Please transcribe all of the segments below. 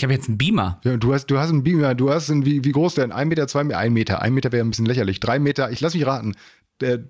Ich habe jetzt einen Beamer. Ja, du hast, du hast einen Beamer, du hast einen, wie, wie groß denn? Ein Meter, zwei Meter, ein Meter. Ein Meter wäre ein bisschen lächerlich. Drei Meter, ich lass mich raten. Der,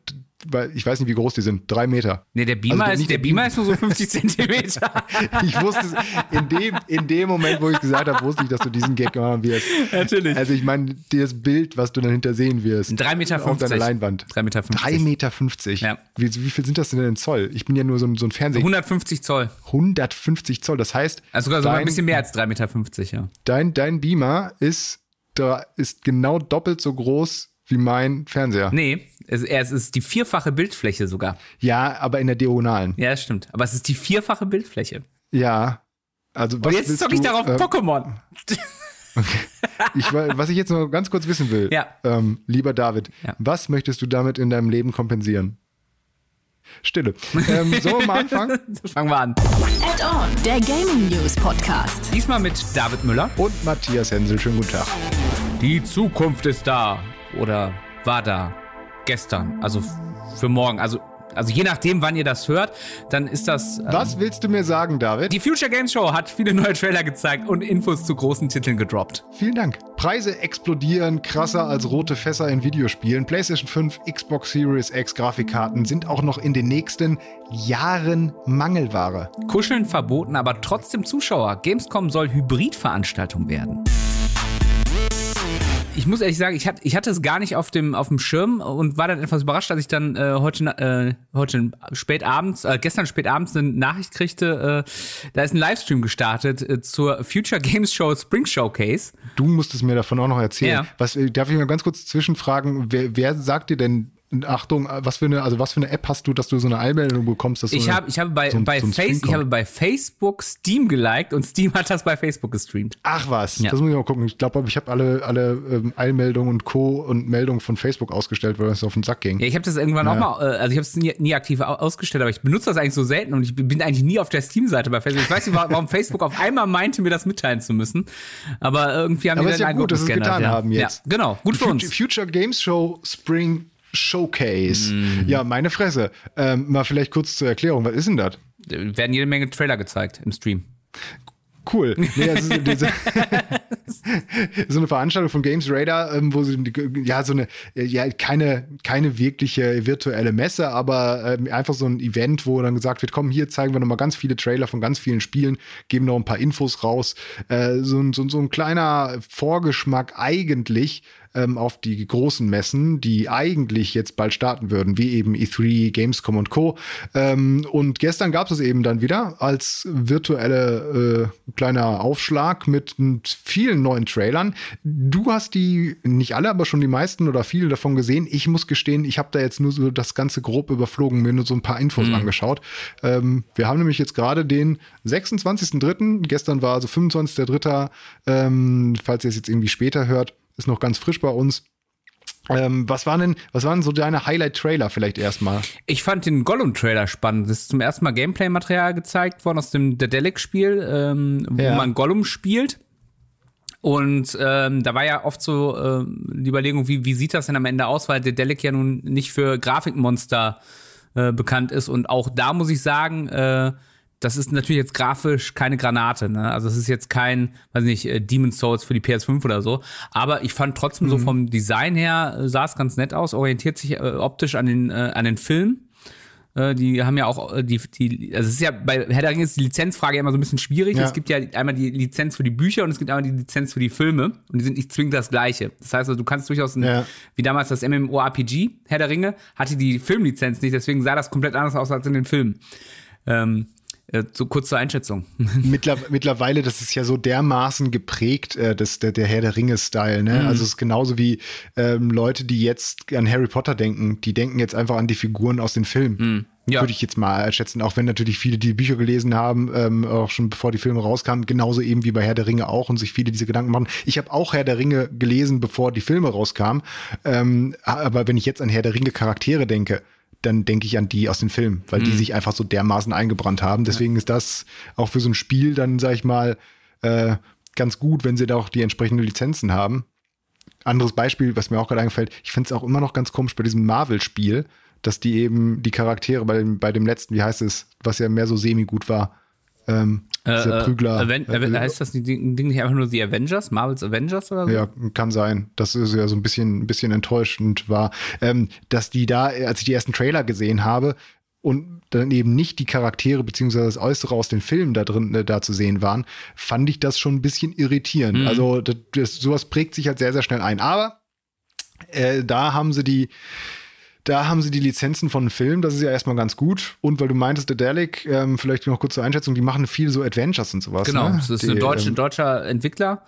weil ich weiß nicht, wie groß die sind. Drei Meter. Nee, der Beamer, Also ist, nicht der der Beamer ist nur so 50 Zentimeter. Ich wusste es, in dem, in dem Moment, wo ich gesagt habe, wusste ich, dass du diesen Gag machen wirst. Natürlich. Also ich meine, das Bild, was du dann hinter sehen wirst. 3,50 Meter. Auf deiner Leinwand. 3,50 Meter. 3,50 Meter. 50. Ja. Wie, wie viel sind das denn in Zoll? Ich bin ja nur so ein, so ein Fernseher. 150 Zoll. 150 Zoll. Das heißt, Also sogar, sogar dein, ein bisschen mehr als 3,50 Meter, ja. dein, dein Beamer ist, da ist genau doppelt so groß wie mein Fernseher. Nee, es, es ist die vierfache Bildfläche sogar. Ja, aber in der Diagonalen. Ja, das stimmt. Aber es ist die vierfache Bildfläche. Ja. Also was Und jetzt zocke ich darauf ähm, Pokémon. Ich, was ich jetzt noch ganz kurz wissen will, Ja. ähm, lieber David, Ja. was möchtest du damit in deinem Leben kompensieren? Stille. Ähm, wir mal anfangen? Fangen wir an. Add-on, der Gaming News Podcast. Diesmal mit David Müller. Und Matthias Hensel, schönen guten Tag. Die Zukunft ist da. Oder war da. Gestern. Also für morgen. Also, also je nachdem, wann ihr das hört, dann ist das. äh, Was willst du mir sagen, David? Die Future Games Show hat viele neue Trailer gezeigt und Infos zu großen Titeln gedroppt. Vielen Dank. Preise explodieren krasser als rote Fässer in Videospielen. PlayStation 5, Xbox Series X Grafikkarten sind auch noch in den nächsten Jahren Mangelware. Kuscheln verboten, aber trotzdem Zuschauer. Gamescom soll Hybridveranstaltung werden. Ich muss ehrlich sagen, ich hatte, ich hatte es gar nicht auf dem, auf dem Schirm und war dann etwas überrascht, als ich dann äh, heute, äh, heute spät abends, äh, gestern spät abends eine Nachricht kriegte, äh, da ist ein Livestream gestartet äh, zur Future Games Show Spring Showcase. Du musstest mir davon auch noch erzählen. Ja. Was, äh, darf ich mal ganz kurz zwischenfragen? Wer, wer sagt dir denn, Achtung, äh, was für eine, also was für eine App hast du, dass du so eine Eilmeldung bekommst? Dass so Ich eine- habe, ich habe bei, so bei so Face, ich habe bei Facebook Steam geliked und Steam hat das bei Facebook gestreamt. Ach was, Ja. das muss ich mal gucken. Ich glaube, ich habe alle, alle ähm, Eilmeldungen und Co. und Meldungen von Facebook ausgestellt, weil es auf den Sack ging. Ja, ich habe das irgendwann Ja. auch mal, äh, also ich habe es nie, nie aktiv au- ausgestellt, aber ich benutze das eigentlich so selten und ich bin eigentlich nie auf der Steam-Seite bei Facebook. Ich weiß nicht, wa- warum Facebook auf einmal meinte, mir das mitteilen zu müssen, aber irgendwie haben Aber die den ja gut, dass sie es getan ja. haben jetzt. Ja, genau, gut für Future, uns. Future Games Show Spring Showcase. Mhm. Ja, meine Fresse. Ähm, mal vielleicht kurz zur Erklärung, was ist denn das? Werden jede Menge Trailer gezeigt im Stream. Cool. Nee, ist diese, so eine Veranstaltung von Games Radar, ähm, wo sie ja so eine ja keine keine wirkliche virtuelle Messe, aber ähm, einfach so ein Event, wo dann gesagt wird, komm, hier zeigen wir noch mal ganz viele Trailer von ganz vielen Spielen, geben noch ein paar Infos raus, äh, so, ein- so, so ein kleiner Vorgeschmack eigentlich ähm, auf die großen Messen, die eigentlich jetzt bald starten würden, wie eben E3, Gamescom und Co. Ähm, und gestern gab es es eben dann wieder als virtuelle äh, kleiner Aufschlag mit vielen neuen Trailern. Du hast die, nicht alle, aber schon die meisten oder viele davon gesehen. Ich muss gestehen, ich habe da jetzt nur so das Ganze grob überflogen, mir nur so ein paar Infos angeschaut. Ähm, wir haben nämlich jetzt gerade den 26.03. Gestern war also 25.03. Ähm, falls ihr es jetzt irgendwie später hört, ist noch ganz frisch bei uns. Ähm, was waren denn, was waren so deine Highlight-Trailer vielleicht erstmal? Ich fand den Gollum-Trailer spannend. Das ist zum ersten Mal Gameplay-Material gezeigt worden aus dem Dedelic-Spiel, ähm, wo Ja. man Gollum spielt. Und ähm, da war ja oft so ähm, die Überlegung, wie, wie sieht das denn am Ende aus, weil Dedelic ja nun nicht für Grafikmonster äh, bekannt ist. Und auch da muss ich sagen, äh, das ist natürlich jetzt grafisch keine Granate. Ne? Also es ist jetzt kein, weiß nicht, äh, Demon's Souls für die PS5 oder so. Aber ich fand trotzdem so vom Design her äh, sah es ganz nett aus, orientiert sich äh, optisch an den, äh, an den Film. Äh, die haben ja auch äh, die, die, also es ist ja bei Herr der Ringe ist die Lizenzfrage immer so ein bisschen schwierig. Ja. Es gibt ja einmal die Lizenz für die Bücher und es gibt einmal die Lizenz für die Filme und die sind nicht zwingend das gleiche. Das heißt, also, du kannst durchaus, ein, Ja. wie damals das MMORPG Herr der Ringe, hatte die Filmlizenz nicht, deswegen sah das komplett anders aus als in den Filmen. Ähm, äh, so kurz zur Einschätzung. Mittler, mittlerweile, das ist ja so dermaßen geprägt, äh, das, der, der Herr der Ringe-Style. Ne? Also es ist genauso wie ähm, Leute, die jetzt an Harry Potter denken, die denken jetzt einfach an die Figuren aus den Filmen. Ja. Würde ich jetzt mal schätzen, auch wenn natürlich viele die Bücher gelesen haben, ähm, auch schon bevor die Filme rauskamen, genauso eben wie bei Herr der Ringe auch und sich viele diese Gedanken machen. Ich habe auch Herr der Ringe gelesen, bevor die Filme rauskamen. Ähm, aber wenn ich jetzt an Herr der Ringe Charaktere denke, dann denke ich an die aus den Filmen, weil die sich einfach so dermaßen eingebrannt haben. Deswegen ist das auch für so ein Spiel dann, sag ich mal, äh, ganz gut, wenn sie da auch die entsprechenden Lizenzen haben. Anderes Beispiel, was mir auch gerade eingefällt, ich finde es auch immer noch ganz komisch bei diesem Marvel-Spiel, dass die eben die Charaktere bei dem, bei dem letzten, wie heißt es, was ja mehr so semi-gut war, Ähm, dieser Äh, Prügler. Aven äh, heißt das Ding nicht einfach nur The Avengers? Marvel's Avengers oder so? Ja, kann sein. Das ist ja so ein bisschen, ein bisschen enttäuschend war, ähm, dass die da, als ich die ersten Trailer gesehen habe und dann eben nicht die Charaktere beziehungsweise das Äußere aus den Filmen da drin äh, da zu sehen waren, fand ich das schon ein bisschen irritierend. Also das, das, sowas prägt sich halt sehr, sehr schnell ein. Aber äh, da haben sie die da haben sie die Lizenzen von Filmen, das ist ja erstmal ganz gut. Und weil du meintest, Dedalic, ähm, vielleicht noch kurz zur Einschätzung, die machen viel so Adventures und sowas. Genau, ne? das ist die, ein deutsch, ähm, deutscher Entwickler.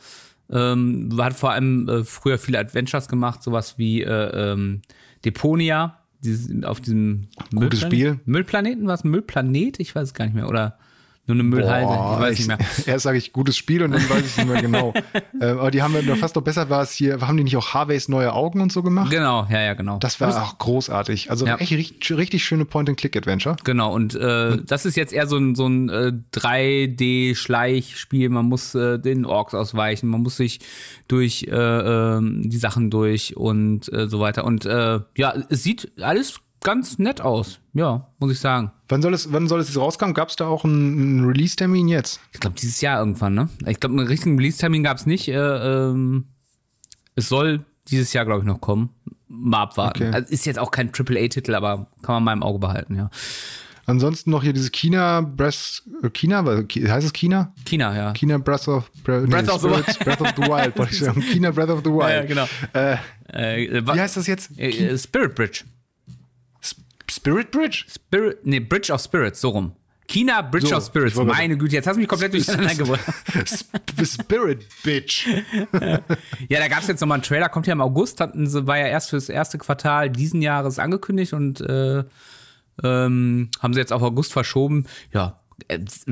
Ähm, hat vor allem äh, früher viele Adventures gemacht, sowas wie äh, ähm, Deponia, dieses, auf diesem Gutes Spiel. Müllplaneten, was Müllplanet? Ich weiß es gar nicht mehr. Oder nur eine Müllhalde, Boah, ich weiß nicht mehr. Erst sage ich gutes Spiel und dann weiß ich nicht mehr genau. äh, aber die haben ja fast noch besser war es hier, haben die nicht auch Harveys neue Augen und so gemacht? Genau, ja, ja, genau. Das war auch großartig. Also Ja. echt richtig, richtig schöne Point-and-Click-Adventure. Genau, und äh, das ist jetzt eher so ein, so ein äh, 3D-Schleichspiel. Man muss äh, den Orks ausweichen, man muss sich durch äh, ähm, die Sachen durch und äh, so weiter. Und äh, ja, es sieht alles ganz nett aus. Ja, muss ich sagen. Wann soll es, wann soll es jetzt rauskommen? Gab es da auch einen, Release-Termin jetzt? Ich glaube, dieses Jahr irgendwann, ne? Ich glaube, einen richtigen Release-Termin gab es nicht. Äh, ähm, es soll dieses Jahr, glaube ich, noch kommen. Mal abwarten. Okay. Also ist jetzt auch kein AAA-Titel, aber kann man mal im Auge behalten, ja. Ansonsten noch hier dieses China Breath, äh, China, heißt es China? China, ja. China Breath of, Bre Breath of the Spirits, Breath of the Wild, wollte ich sagen. China Breath of the Wild. Ja, genau. Äh, Äh, wa- wie heißt das jetzt? äh, äh, Spirit Bridge. Spirit Bridge? Spirit, nee, Bridge of Spirits, so rum. China Bridge So, of Spirits. Meine Güte, jetzt hast du mich komplett durcheinander. Sp- Spirit Bitch. Ja, da gab es jetzt nochmal einen Trailer, kommt ja im August, hatten sie, war ja erst fürs erste Quartal diesen Jahres angekündigt und äh, ähm, haben sie jetzt auf August verschoben. Ja, es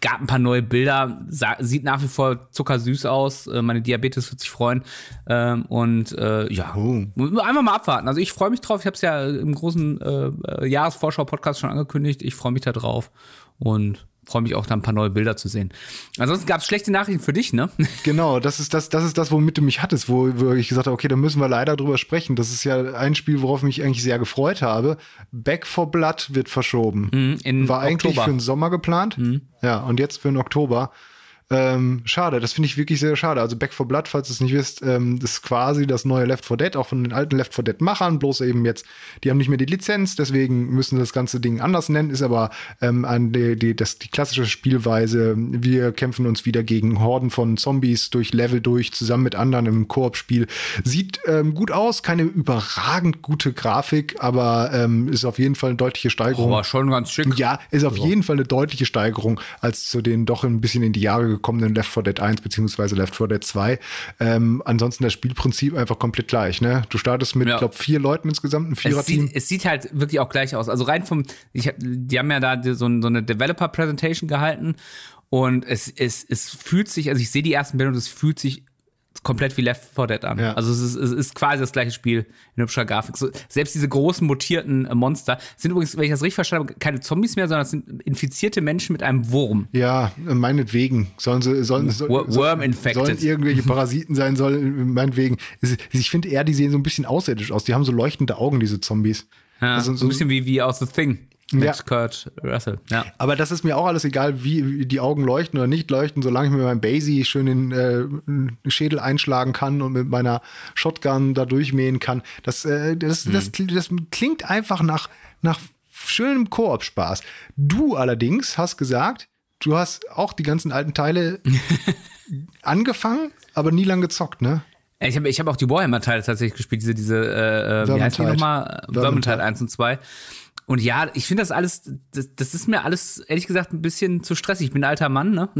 gab ein paar neue Bilder, sa sieht nach wie vor zuckersüß aus. Äh, meine Diabetes wird sich freuen. Ähm, und äh, ja, Oh. einfach mal abwarten. Also ich freue mich drauf. Ich habe es ja im großen äh, äh, Jahresvorschau-Podcast schon angekündigt. Ich freue mich da drauf und freue mich auch, da ein paar neue Bilder zu sehen. Ansonsten gab es schlechte Nachrichten für dich, ne? Genau, das ist das, das ist das, womit du mich hattest, wo, wo ich gesagt habe, okay, da müssen wir leider drüber sprechen. Das ist ja ein Spiel, worauf ich mich eigentlich sehr gefreut habe. Back for Blood wird verschoben. in War eigentlich Oktober. für den Sommer geplant. Ja, und jetzt für den Oktober. Ähm, schade, das finde ich wirklich sehr schade. Also Back for Blood, falls ihr es nicht wisst, ähm, das ist quasi das neue Left 4 Dead, auch von den alten Left 4 Dead-Machern, bloß eben jetzt, die haben nicht mehr die Lizenz, deswegen müssen sie das ganze Ding anders nennen, ist aber ähm, an die, die, das, die klassische Spielweise. Wir kämpfen uns wieder gegen Horden von Zombies durch Level durch, zusammen mit anderen im Koop-Spiel. Sieht ähm, gut aus, keine überragend gute Grafik, aber ähm, ist auf jeden Fall eine deutliche Steigerung. War schon ganz schick. Ja, ist auf jeden Fall eine deutliche Steigerung als zu den doch ein bisschen in die Jahre gekommenen Left 4 Dead 1 beziehungsweise Left 4 Dead 2. Ähm, ansonsten das Spielprinzip einfach komplett gleich. Ne? Du startest mit, Ja. glaube vier Leuten insgesamt, ein Es Viererteam. sieht, es sieht halt wirklich auch gleich aus. Also rein vom, ich die haben ja da so, so eine Developer-Presentation gehalten und es, es, es fühlt sich, also ich sehe die ersten Bilder und es fühlt sich komplett wie Left 4 Dead an. Ja. Also es ist, es ist quasi das gleiche Spiel in hübscher Grafik. So, selbst diese großen mutierten äh, Monster sind übrigens, wenn ich das richtig verstanden habe, keine Zombies mehr, sondern es sind infizierte Menschen mit einem Wurm. Ja, meinetwegen. Sollen sie, sollen, sollen, Wor- worm infected. sollen irgendwelche Parasiten sein, sollen, meinetwegen. Es- Ich finde eher, die sehen so ein bisschen außerirdisch aus. Die haben so leuchtende Augen, diese Zombies. Ja, Also so ein bisschen wie, wie aus The Thing. Mit Ja. Kurt Russell. Ja. Aber das ist mir auch alles egal, wie die Augen leuchten oder nicht leuchten, solange ich mit meinem Basie schön den äh, Schädel einschlagen kann und mit meiner Shotgun da durchmähen kann. Das, äh, das, das, das klingt einfach nach, nach schönem Koop-Spaß. Du allerdings hast gesagt, du hast auch die ganzen alten Teile angefangen, aber nie lang gezockt, ne? Ich habe ich hab auch die Warhammer-Teile tatsächlich gespielt, diese, diese äh, äh, wie heißt die nochmal? Vermintide 1 und 2. Und ja, ich finde das alles, das, das ist mir alles, ehrlich gesagt, ein bisschen zu stressig. Ich bin ein alter Mann, ne?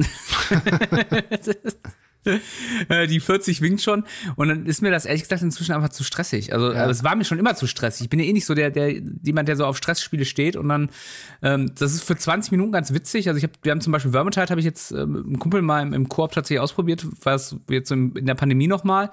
Äh, die 40 winkt schon und dann ist mir das ehrlich gesagt inzwischen einfach zu stressig. Also Ja. äh, es war mir schon immer zu stressig. Ich bin ja eh nicht so der, der jemand, der so auf Stressspiele steht und dann ähm, das ist für 20 Minuten ganz witzig. Also ich habe, wir haben zum Beispiel Vermintide habe ich jetzt ähm, mit einem Kumpel mal im, im Koop tatsächlich ausprobiert, was jetzt so im, in der Pandemie nochmal. Und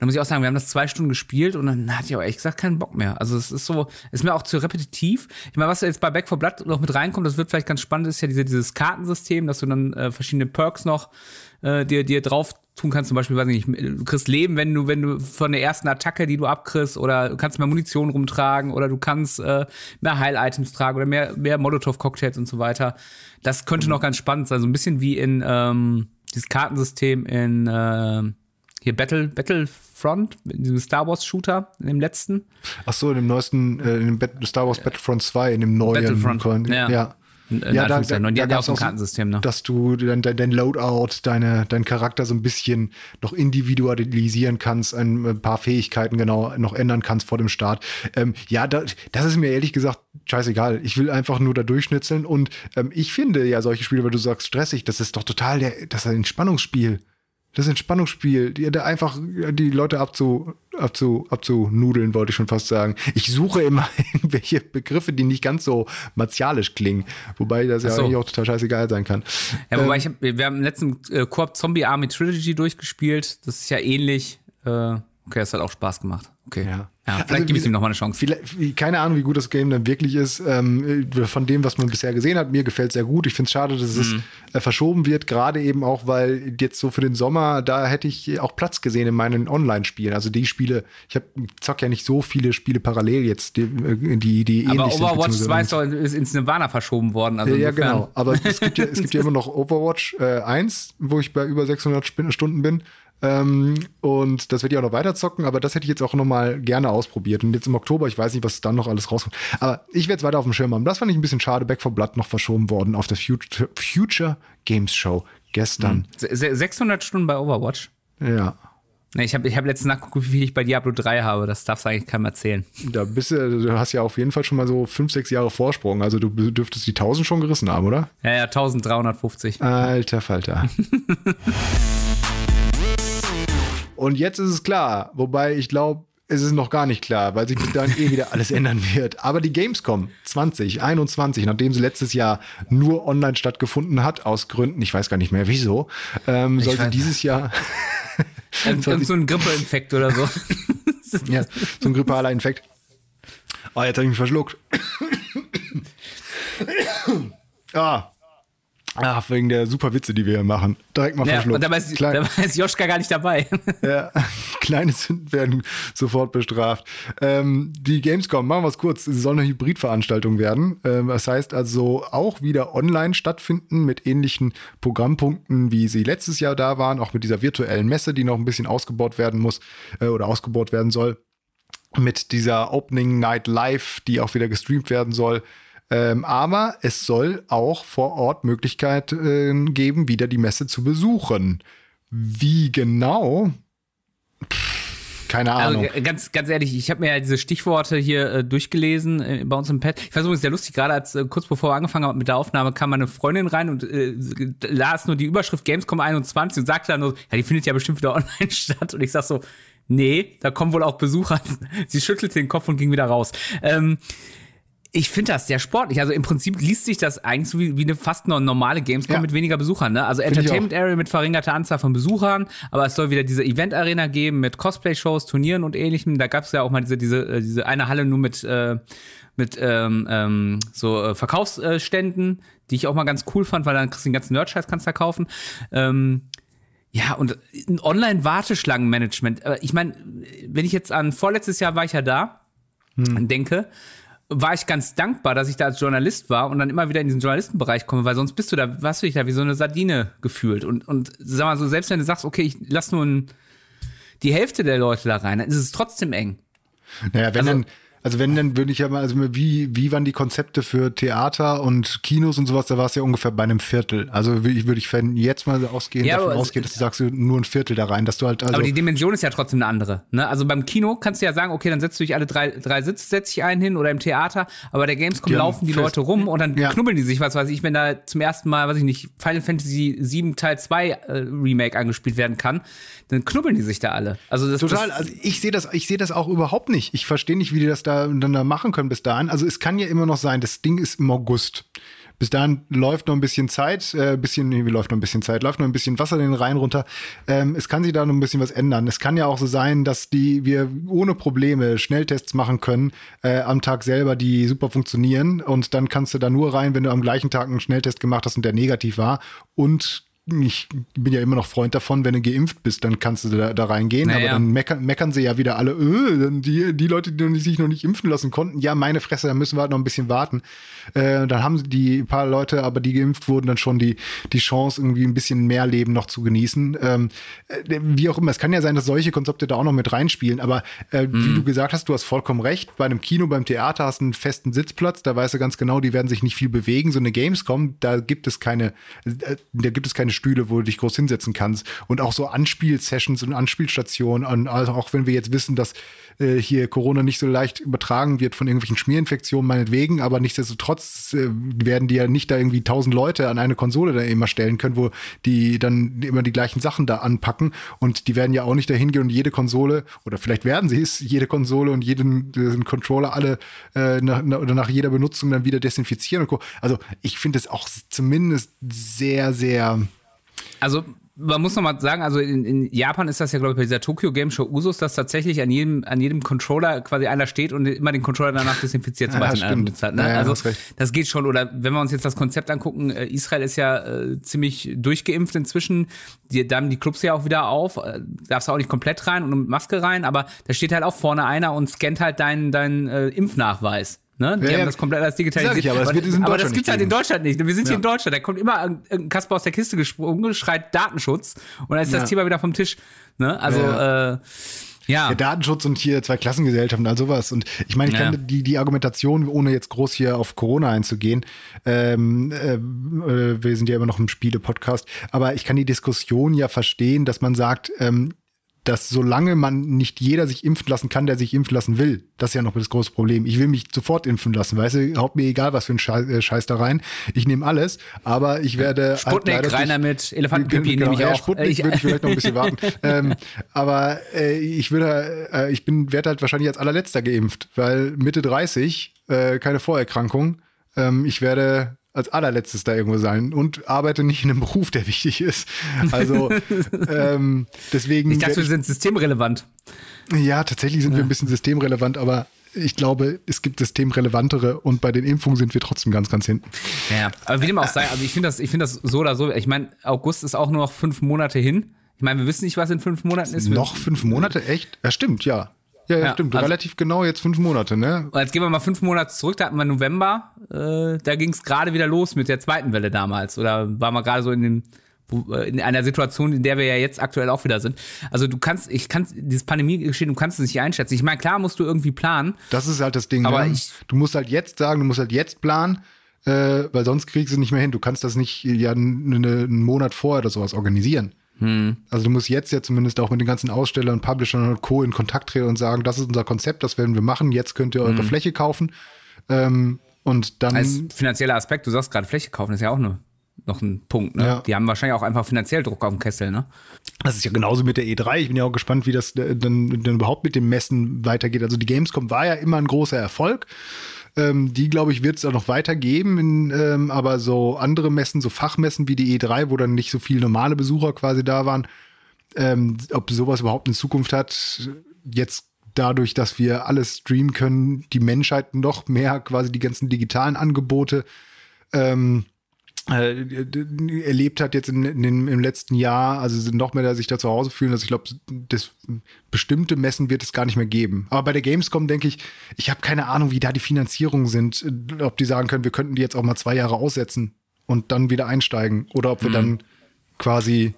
dann muss ich auch sagen, wir haben das zwei Stunden gespielt und dann hatte ich aber ehrlich gesagt keinen Bock mehr. Also es ist so, ist mir auch zu repetitiv. Ich meine, was jetzt bei Back 4 Blood noch mit reinkommt, das wird vielleicht ganz spannend, ist ja diese, dieses Kartensystem, dass du dann äh, verschiedene Perks noch äh, dir, dir drauf tun kannst, zum Beispiel, weiß ich nicht, du kriegst Leben, wenn du, wenn du von der ersten Attacke, die du abkriegst, oder du kannst mehr Munition rumtragen, oder du kannst äh, mehr Heil-Items tragen oder mehr, mehr Molotov-Cocktails und so weiter. Das könnte mhm. noch ganz spannend sein, so ein bisschen wie in ähm, dieses Kartensystem in äh, hier Battle, Battlefront, in diesem Star Wars Shooter, in dem letzten. Ach so, in dem neuesten, äh, in dem Star Wars Battlefront 2, in dem neuen. Battlefront, ja. ja. Ja, da, da, da gab es ein Kartensystem, ne? Dass du dein, dein Loadout, deine, dein Charakter so ein bisschen noch individualisieren kannst, ein paar Fähigkeiten genau noch ändern kannst vor dem Start. Ähm, ja, da, das ist mir ehrlich gesagt scheißegal. Ich will einfach nur da durchschnitzeln und ähm, ich finde ja solche Spiele, weil du sagst stressig, das ist doch total der, das ist ein Entspannungsspiel das Entspannungsspiel, die, da einfach die Leute abzu, abzu, abzunudeln, wollte ich schon fast sagen. Ich suche immer irgendwelche Begriffe, die nicht ganz so martialisch klingen, wobei das ja so. eigentlich auch total scheißegal sein kann. Ja, wobei ähm, ich hab, wir haben im letzten äh, Koop Zombie Army Trilogy durchgespielt. Das ist ja ähnlich. Äh, okay, das hat auch Spaß gemacht. Okay. Ja. Ja, vielleicht also, gebe ich ihm nochmal eine Chance. keine Ahnung, wie gut das Game dann wirklich ist. Ähm, von dem, was man bisher gesehen hat, mir gefällt es sehr gut. Ich finde es schade, dass es mhm. äh, verschoben wird, gerade eben auch, weil jetzt so für den Sommer, da hätte ich auch Platz gesehen in meinen Online-Spielen. Also die Spiele, ich hab, zock ja nicht so viele Spiele parallel jetzt, die, äh, die, die Aber Overwatch 2 ist, doch, ins Nirvana verschoben worden. Also ja, genau. Aber es gibt ja, es gibt ja immer noch Overwatch äh, 1, wo ich bei über 600 Stunden bin. Ähm, und das werde ich auch noch weiter zocken, aber das hätte ich jetzt auch noch mal gerne ausprobiert. Und jetzt im Oktober, ich weiß nicht, was dann noch alles rauskommt. Aber ich werde es weiter auf dem Schirm haben. Das fand ich ein bisschen schade. Back for Blood noch verschoben worden auf der Future, Future Games Show gestern. Mhm. 600 Stunden bei Overwatch? Ja. Ich habe ich hab letztens nachgeguckt, wie viel ich bei Diablo 3 habe. Das darfst du eigentlich keinem erzählen. Da bist du, du hast ja auf jeden Fall schon mal so 5, 6 Jahre Vorsprung. Also du dürftest die 1000 schon gerissen haben, oder? Ja, ja, 1350. Alter Falter. Und jetzt ist es klar, wobei ich glaube, es ist noch gar nicht klar, weil sich dahin eh wieder alles ändern wird. Aber die Gamescom 2021, nachdem sie letztes Jahr nur online stattgefunden hat, aus Gründen, ich weiß gar nicht mehr wieso, ähm, sollte dieses Jahr. so ein Grippeinfekt oder so. ja, so ein grippaler Infekt. Oh, jetzt habe ich mich verschluckt. ah, Ach, wegen der super Witze, die wir hier machen. Direkt mal ja, verschluckt. Und dabei ist, dabei ist Joschka gar nicht dabei. ja, kleine Sünden werden sofort bestraft. Ähm, die Gamescom, machen wir es kurz, sie soll eine Hybridveranstaltung werden. Ähm, das heißt also auch wieder online stattfinden mit ähnlichen Programmpunkten, wie sie letztes Jahr da waren, auch mit dieser virtuellen Messe, die noch ein bisschen ausgebaut werden muss äh, oder ausgebaut werden soll. Mit dieser Opening Night Live, die auch wieder gestreamt werden soll. Ähm, aber es soll auch vor Ort Möglichkeiten äh, geben, wieder die Messe zu besuchen. Wie genau? keine also, Ahnung. Also, ganz, ganz ehrlich, ich habe mir ja diese Stichworte hier äh, durchgelesen äh, bei uns im Pad. Ich fand es sehr lustig, gerade als äh, kurz bevor wir angefangen haben mit der Aufnahme, kam meine Freundin rein und äh, las nur die Überschrift Gamescom 21 und sagte dann nur, ja, die findet ja bestimmt wieder online statt. Und ich sag so, nee, da kommen wohl auch Besucher. Sie schüttelte den Kopf und ging wieder raus. Ähm, ich finde das sehr sportlich. Also im Prinzip liest sich das eigentlich so wie, wie eine fast normale Gamescom ja. mit weniger Besuchern. Ne? Also Entertainment Area mit verringerter Anzahl von Besuchern, aber es soll wieder diese Event Arena geben mit Cosplay-Shows, Turnieren und ähnlichem. Da gab es ja auch mal diese, diese, äh, diese eine Halle nur mit, äh, mit ähm, ähm, so äh, Verkaufsständen, die ich auch mal ganz cool fand, weil dann kriegst du den ganzen Nerd-Scheiß kannst du da kaufen. Ähm, ja, und ein Online-Warteschlangenmanagement. Ich meine, wenn ich jetzt an vorletztes Jahr war ich ja da, hm. denke, war ich ganz dankbar, dass ich da als Journalist war und dann immer wieder in diesen Journalistenbereich komme, weil sonst bist du da, was du dich da wie so eine Sardine gefühlt. Und, und sag mal so, selbst wenn du sagst, okay, ich lass nur ein, die Hälfte der Leute da rein, dann ist es trotzdem eng. Naja, wenn also, dann also wenn, dann würde ich ja mal, also wie, wie waren die Konzepte für Theater und Kinos und sowas, da war es ja ungefähr bei einem Viertel. Also würde ich, würde ich jetzt mal ausgehen, ja, davon ausgehen, dass du sagst, nur ein Viertel da rein, dass du halt also Aber die Dimension ist ja trotzdem eine andere. Ne? Also beim Kino kannst du ja sagen, okay, dann setzt du dich alle drei, drei Sitze, setzt dich einen hin oder im Theater, aber der Gamescom die laufen die fest. Leute rum und dann ja. knubbeln die sich, was weiß ich, wenn da zum ersten Mal, weiß ich nicht, Final Fantasy 7 Teil 2 äh, Remake angespielt werden kann, dann knubbeln die sich da alle. Also das, Total, das, also ich sehe das, ich sehe das auch überhaupt nicht. Ich verstehe nicht, wie die das da da machen können bis dahin. Also es kann ja immer noch sein, das Ding ist im August. Bis dahin läuft noch ein bisschen Zeit, äh, bisschen, wie läuft noch ein bisschen Zeit, läuft noch ein bisschen Wasser den Rhein runter. Ähm, es kann sich da noch ein bisschen was ändern. Es kann ja auch so sein, dass die wir ohne Probleme Schnelltests machen können äh, am Tag selber, die super funktionieren. Und dann kannst du da nur rein, wenn du am gleichen Tag einen Schnelltest gemacht hast und der negativ war und ich bin ja immer noch Freund davon, wenn du geimpft bist, dann kannst du da, da reingehen. Naja. Aber dann meckern, meckern sie ja wieder alle, äh, die, die Leute, die sich noch nicht impfen lassen konnten, ja, meine Fresse, da müssen wir halt noch ein bisschen warten. Äh, dann haben die paar Leute, aber die geimpft wurden, dann schon die, die Chance, irgendwie ein bisschen mehr Leben noch zu genießen. Ähm, äh, wie auch immer, es kann ja sein, dass solche Konzepte da auch noch mit reinspielen, aber äh, wie du gesagt hast, du hast vollkommen recht. Bei einem Kino, beim Theater hast du einen festen Sitzplatz, da weißt du ganz genau, die werden sich nicht viel bewegen. So eine Gamescom, da gibt es keine, äh, da gibt es keine Stühle, wo du dich groß hinsetzen kannst. Und auch so Anspielsessions und Anspielstationen, und also auch wenn wir jetzt wissen, dass äh, hier Corona nicht so leicht übertragen wird von irgendwelchen Schmierinfektionen, meinetwegen, aber nichtsdestotrotz äh, werden die ja nicht da irgendwie tausend Leute an eine Konsole da immer stellen können, wo die dann immer die gleichen Sachen da anpacken und die werden ja auch nicht dahin gehen und jede Konsole, oder vielleicht werden sie es, jede Konsole und jeden äh, Controller alle äh, nach, na- oder nach jeder Benutzung dann wieder desinfizieren und co. Also ich finde es auch zumindest sehr, sehr Also man muss noch mal sagen, also in, in Japan ist das ja, glaube ich, bei dieser Tokyo Game Show Usus, dass tatsächlich an jedem, an jedem Controller quasi einer steht und immer den Controller danach desinfiziert, sobald Ja, stimmt. benutzt hat. Ne? Ja, ja, also das geht schon. Oder wenn wir uns jetzt das Konzept angucken, äh, Israel ist ja äh, ziemlich durchgeimpft inzwischen. Die, da haben die Clubs ja auch wieder auf. Äh, darfst du auch nicht komplett rein und mit Maske rein, aber da steht halt auch vorne einer und scannt halt deinen deinen äh, Impfnachweis. Ne? Die Ja, haben ja. das komplett alles digitalisiert. Ich, aber das aber das gibt's halt in. Deutschland nicht. Wir sind hier Ja. in Deutschland. Da kommt immer irgendein Kasper aus der Kiste gesprungen, schreit Datenschutz und dann ist das. Thema wieder vom Tisch. Ne? Also Ja. äh, ja. Ja, Datenschutz und hier zwei Klassengesellschaften, all sowas. Und ich meine, ich Ja. kann die, die Argumentation, ohne jetzt groß hier auf Corona einzugehen, ähm, äh, äh, wir sind ja immer noch im Spiele-Podcast, aber ich kann die Diskussion ja verstehen, dass man sagt, ähm, dass solange man nicht jeder sich impfen lassen kann, der sich impfen lassen will, das ist ja noch das große Problem. Ich will mich sofort impfen lassen, weißt du, haut mir egal, was für ein Scheiß, äh, Scheiß da rein. Ich nehme alles, aber ich werde halt Sputnik, rein durch- damit, Elefantenpipi Genau, nehme ich ja, auch. Sputnik ich- würde ich vielleicht noch ein bisschen warten. ähm, aber äh, ich würde, äh, ich bin, werde halt wahrscheinlich als allerletzter geimpft, weil Mitte 30, äh, keine Vorerkrankung. Ähm, ich werde als allerletztes da irgendwo sein und arbeite nicht in einem Beruf, der wichtig ist. Also ähm, deswegen. Ich dachte, wir sind systemrelevant. ja, tatsächlich sind wir ein bisschen systemrelevant, aber ich glaube, es gibt systemrelevantere und bei den Impfungen sind wir trotzdem ganz, ganz hinten. Ja, aber wie dem auch sei, also ich finde das, ich finde das so oder so. Ich meine, August ist auch nur noch fünf Monate hin. Ich meine, wir wissen nicht, was in fünf Monaten ist. Noch fünf Monate? Echt? Ja, stimmt, ja. Ja, ja, Ja, stimmt. also- Relativ genau jetzt fünf Monate, ne? Und jetzt gehen wir mal fünf Monate zurück, da hatten wir November, äh, da ging es gerade wieder los mit der zweiten Welle damals. Oder waren wir gerade so in dem, äh, in einer Situation, in der wir ja jetzt aktuell auch wieder sind. Also du kannst, ich kann dieses Pandemie-Geschehen, du kannst es nicht einschätzen. Ich meine, klar musst du irgendwie planen. Das ist halt das Ding. Aber ne? ich- du musst halt jetzt sagen, du musst halt jetzt planen, äh, weil sonst kriegst du nicht mehr hin. Du kannst das nicht ja einen Monat vorher oder sowas organisieren. Hm. Also du musst jetzt ja zumindest auch mit den ganzen Ausstellern, Publishern und Co. in Kontakt treten und sagen, das ist unser Konzept, das werden wir machen, jetzt könnt ihr eure Hm. Fläche kaufen. Ähm, und dann Als finanzieller Aspekt, du sagst gerade, Fläche kaufen ist ja auch nur noch ein Punkt. Ne? Ja. Die haben wahrscheinlich auch einfach finanziell Druck auf dem Kessel. Ne? Das ist ja genauso mit der E3. Ich bin ja auch gespannt, wie das äh, dann, dann überhaupt mit dem Messen weitergeht. Also die Gamescom war ja immer ein großer Erfolg. Ähm, die, glaube ich, wird es auch noch weitergeben. In, ähm, aber so andere Messen, so Fachmessen wie die E3, wo dann nicht so viele normale Besucher quasi da waren, ähm, ob sowas überhaupt eine Zukunft hat, jetzt dadurch, dass wir alles streamen können, die Menschheit noch mehr quasi die ganzen digitalen Angebote ähm, äh, erlebt hat jetzt in, in, im letzten Jahr, also sind noch mehr, dass sich da zu Hause fühlen. Also ich glaube, das bestimmte Messen wird es gar nicht mehr geben. Aber bei der Gamescom denke ich, ich habe keine Ahnung, wie da die Finanzierungen sind, ob die sagen können, wir könnten die jetzt auch mal zwei Jahre aussetzen und dann wieder einsteigen oder ob wir dann quasi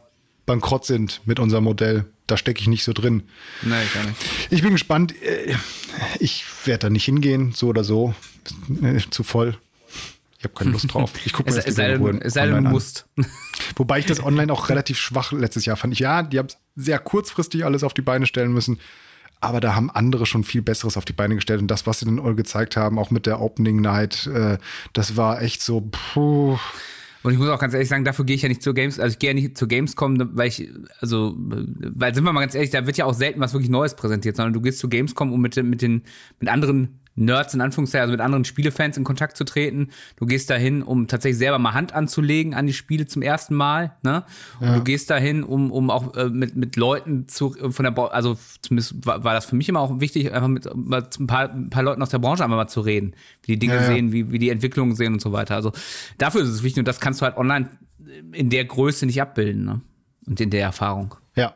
bankrott sind mit unserem Modell. Da stecke ich nicht so drin. Nein, ich auch nicht. Ich bin gespannt. Äh, Ich werde da nicht hingehen, so oder so. Äh, Zu voll. Ich habe keine Lust drauf. Ich gucke mir Es, das es lieber sei denn, es sei denn, du online an. musst. Wobei ich das online auch relativ schwach letztes Jahr fand. Ich, ja, die haben sehr kurzfristig alles auf die Beine stellen müssen. Aber da haben andere schon viel Besseres auf die Beine gestellt. Und das, was sie dann gezeigt haben, auch mit der Opening Night, äh, das war echt so, puh. Und ich muss auch ganz ehrlich sagen, dafür gehe ich ja nicht zur Games, also ich gehe ja nicht zur Gamescom, weil ich, also, weil sind wir mal ganz ehrlich, da wird ja auch selten was wirklich Neues präsentiert, sondern du gehst zu Gamescom, um mit, den- mit den, mit anderen Nerds in Anführungszeichen, also mit anderen Spielefans in Kontakt zu treten. Du gehst dahin, um tatsächlich selber mal Hand anzulegen an die Spiele zum ersten Mal, ne? Und du gehst dahin, um, um auch äh, mit, mit Leuten zu, äh, von der, Bra- also zumindest war, war das für mich immer auch wichtig, einfach mit mal ein paar, ein paar Leuten aus der Branche einmal mal zu reden, wie die Dinge Ja, ja. sehen, wie, wie die Entwicklungen sehen und so weiter. Also dafür ist es wichtig und das kannst du halt online in der Größe nicht abbilden, ne? Und in der Erfahrung. Ja.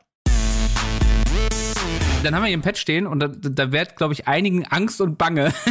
Dann haben wir hier ein Pad stehen und da, da wird, glaube ich, einigen Angst und Bange.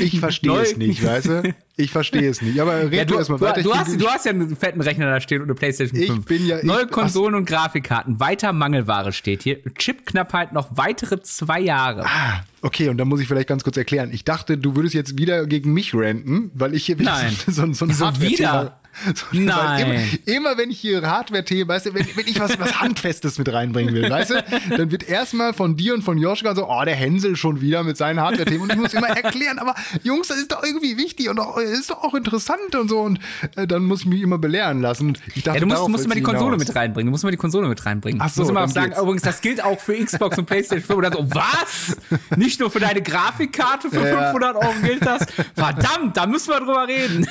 Ich verstehe es nicht, weißt du? Ich verstehe es nicht. Aber red Ja, du, du, erstmal weiter. Ich du, hast, du hast ja einen fetten Rechner da stehen und eine PlayStation Ich 5. bin ja- ich- Neue Konsolen und Grafikkarten, weiter Mangelware steht hier. Chipknappheit noch weitere zwei Jahre. Ah, okay, und da muss ich vielleicht ganz kurz erklären. Ich dachte, du würdest jetzt wieder gegen mich ranten, weil ich hier wieder Nein. so, so, so Hardware-Thema- wieder? So, Nein. Immer, immer wenn ich hier Hardware-Themen, weißt du, wenn, wenn ich was, was Handfestes mit reinbringen will, weißt du, dann wird erstmal von dir und von Joschka so, oh, der Hänsel schon wieder mit seinen Hardware-Themen. Und ich muss immer erklären, aber Jungs, das ist doch irgendwie wichtig und auch, ist doch auch interessant und so. Und äh, dann muss ich mich immer belehren lassen. Ich dachte, Ja, du musst, musst immer die Konsole hinaus. mit reinbringen. Du musst immer die Konsole mit reinbringen. Ach so, du musst immer sagen, geht's. übrigens, das gilt auch für Xbox und PlayStation 5. Oder so, was? Nicht nur für deine Grafikkarte für Ja. 500 Euro gilt das? Verdammt, da müssen wir drüber reden.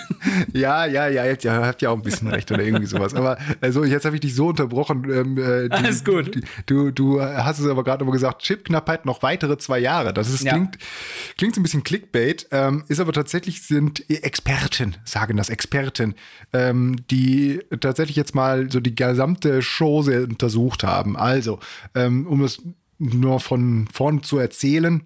Ja, ja, ja, jetzt ja, habt ja auch ein bisschen recht oder irgendwie sowas. Aber also jetzt habe ich dich so unterbrochen. Ähm, äh, du, Alles gut. Du, du hast es aber gerade nochmal gesagt, Chipknappheit noch weitere zwei Jahre. Das ist, Ja. klingt, klingt so ein bisschen Clickbait, ähm, ist aber tatsächlich sind Experten, sagen das Experten, ähm, die tatsächlich jetzt mal so die gesamte Chose untersucht haben. Also, ähm, um es nur von vorn zu erzählen,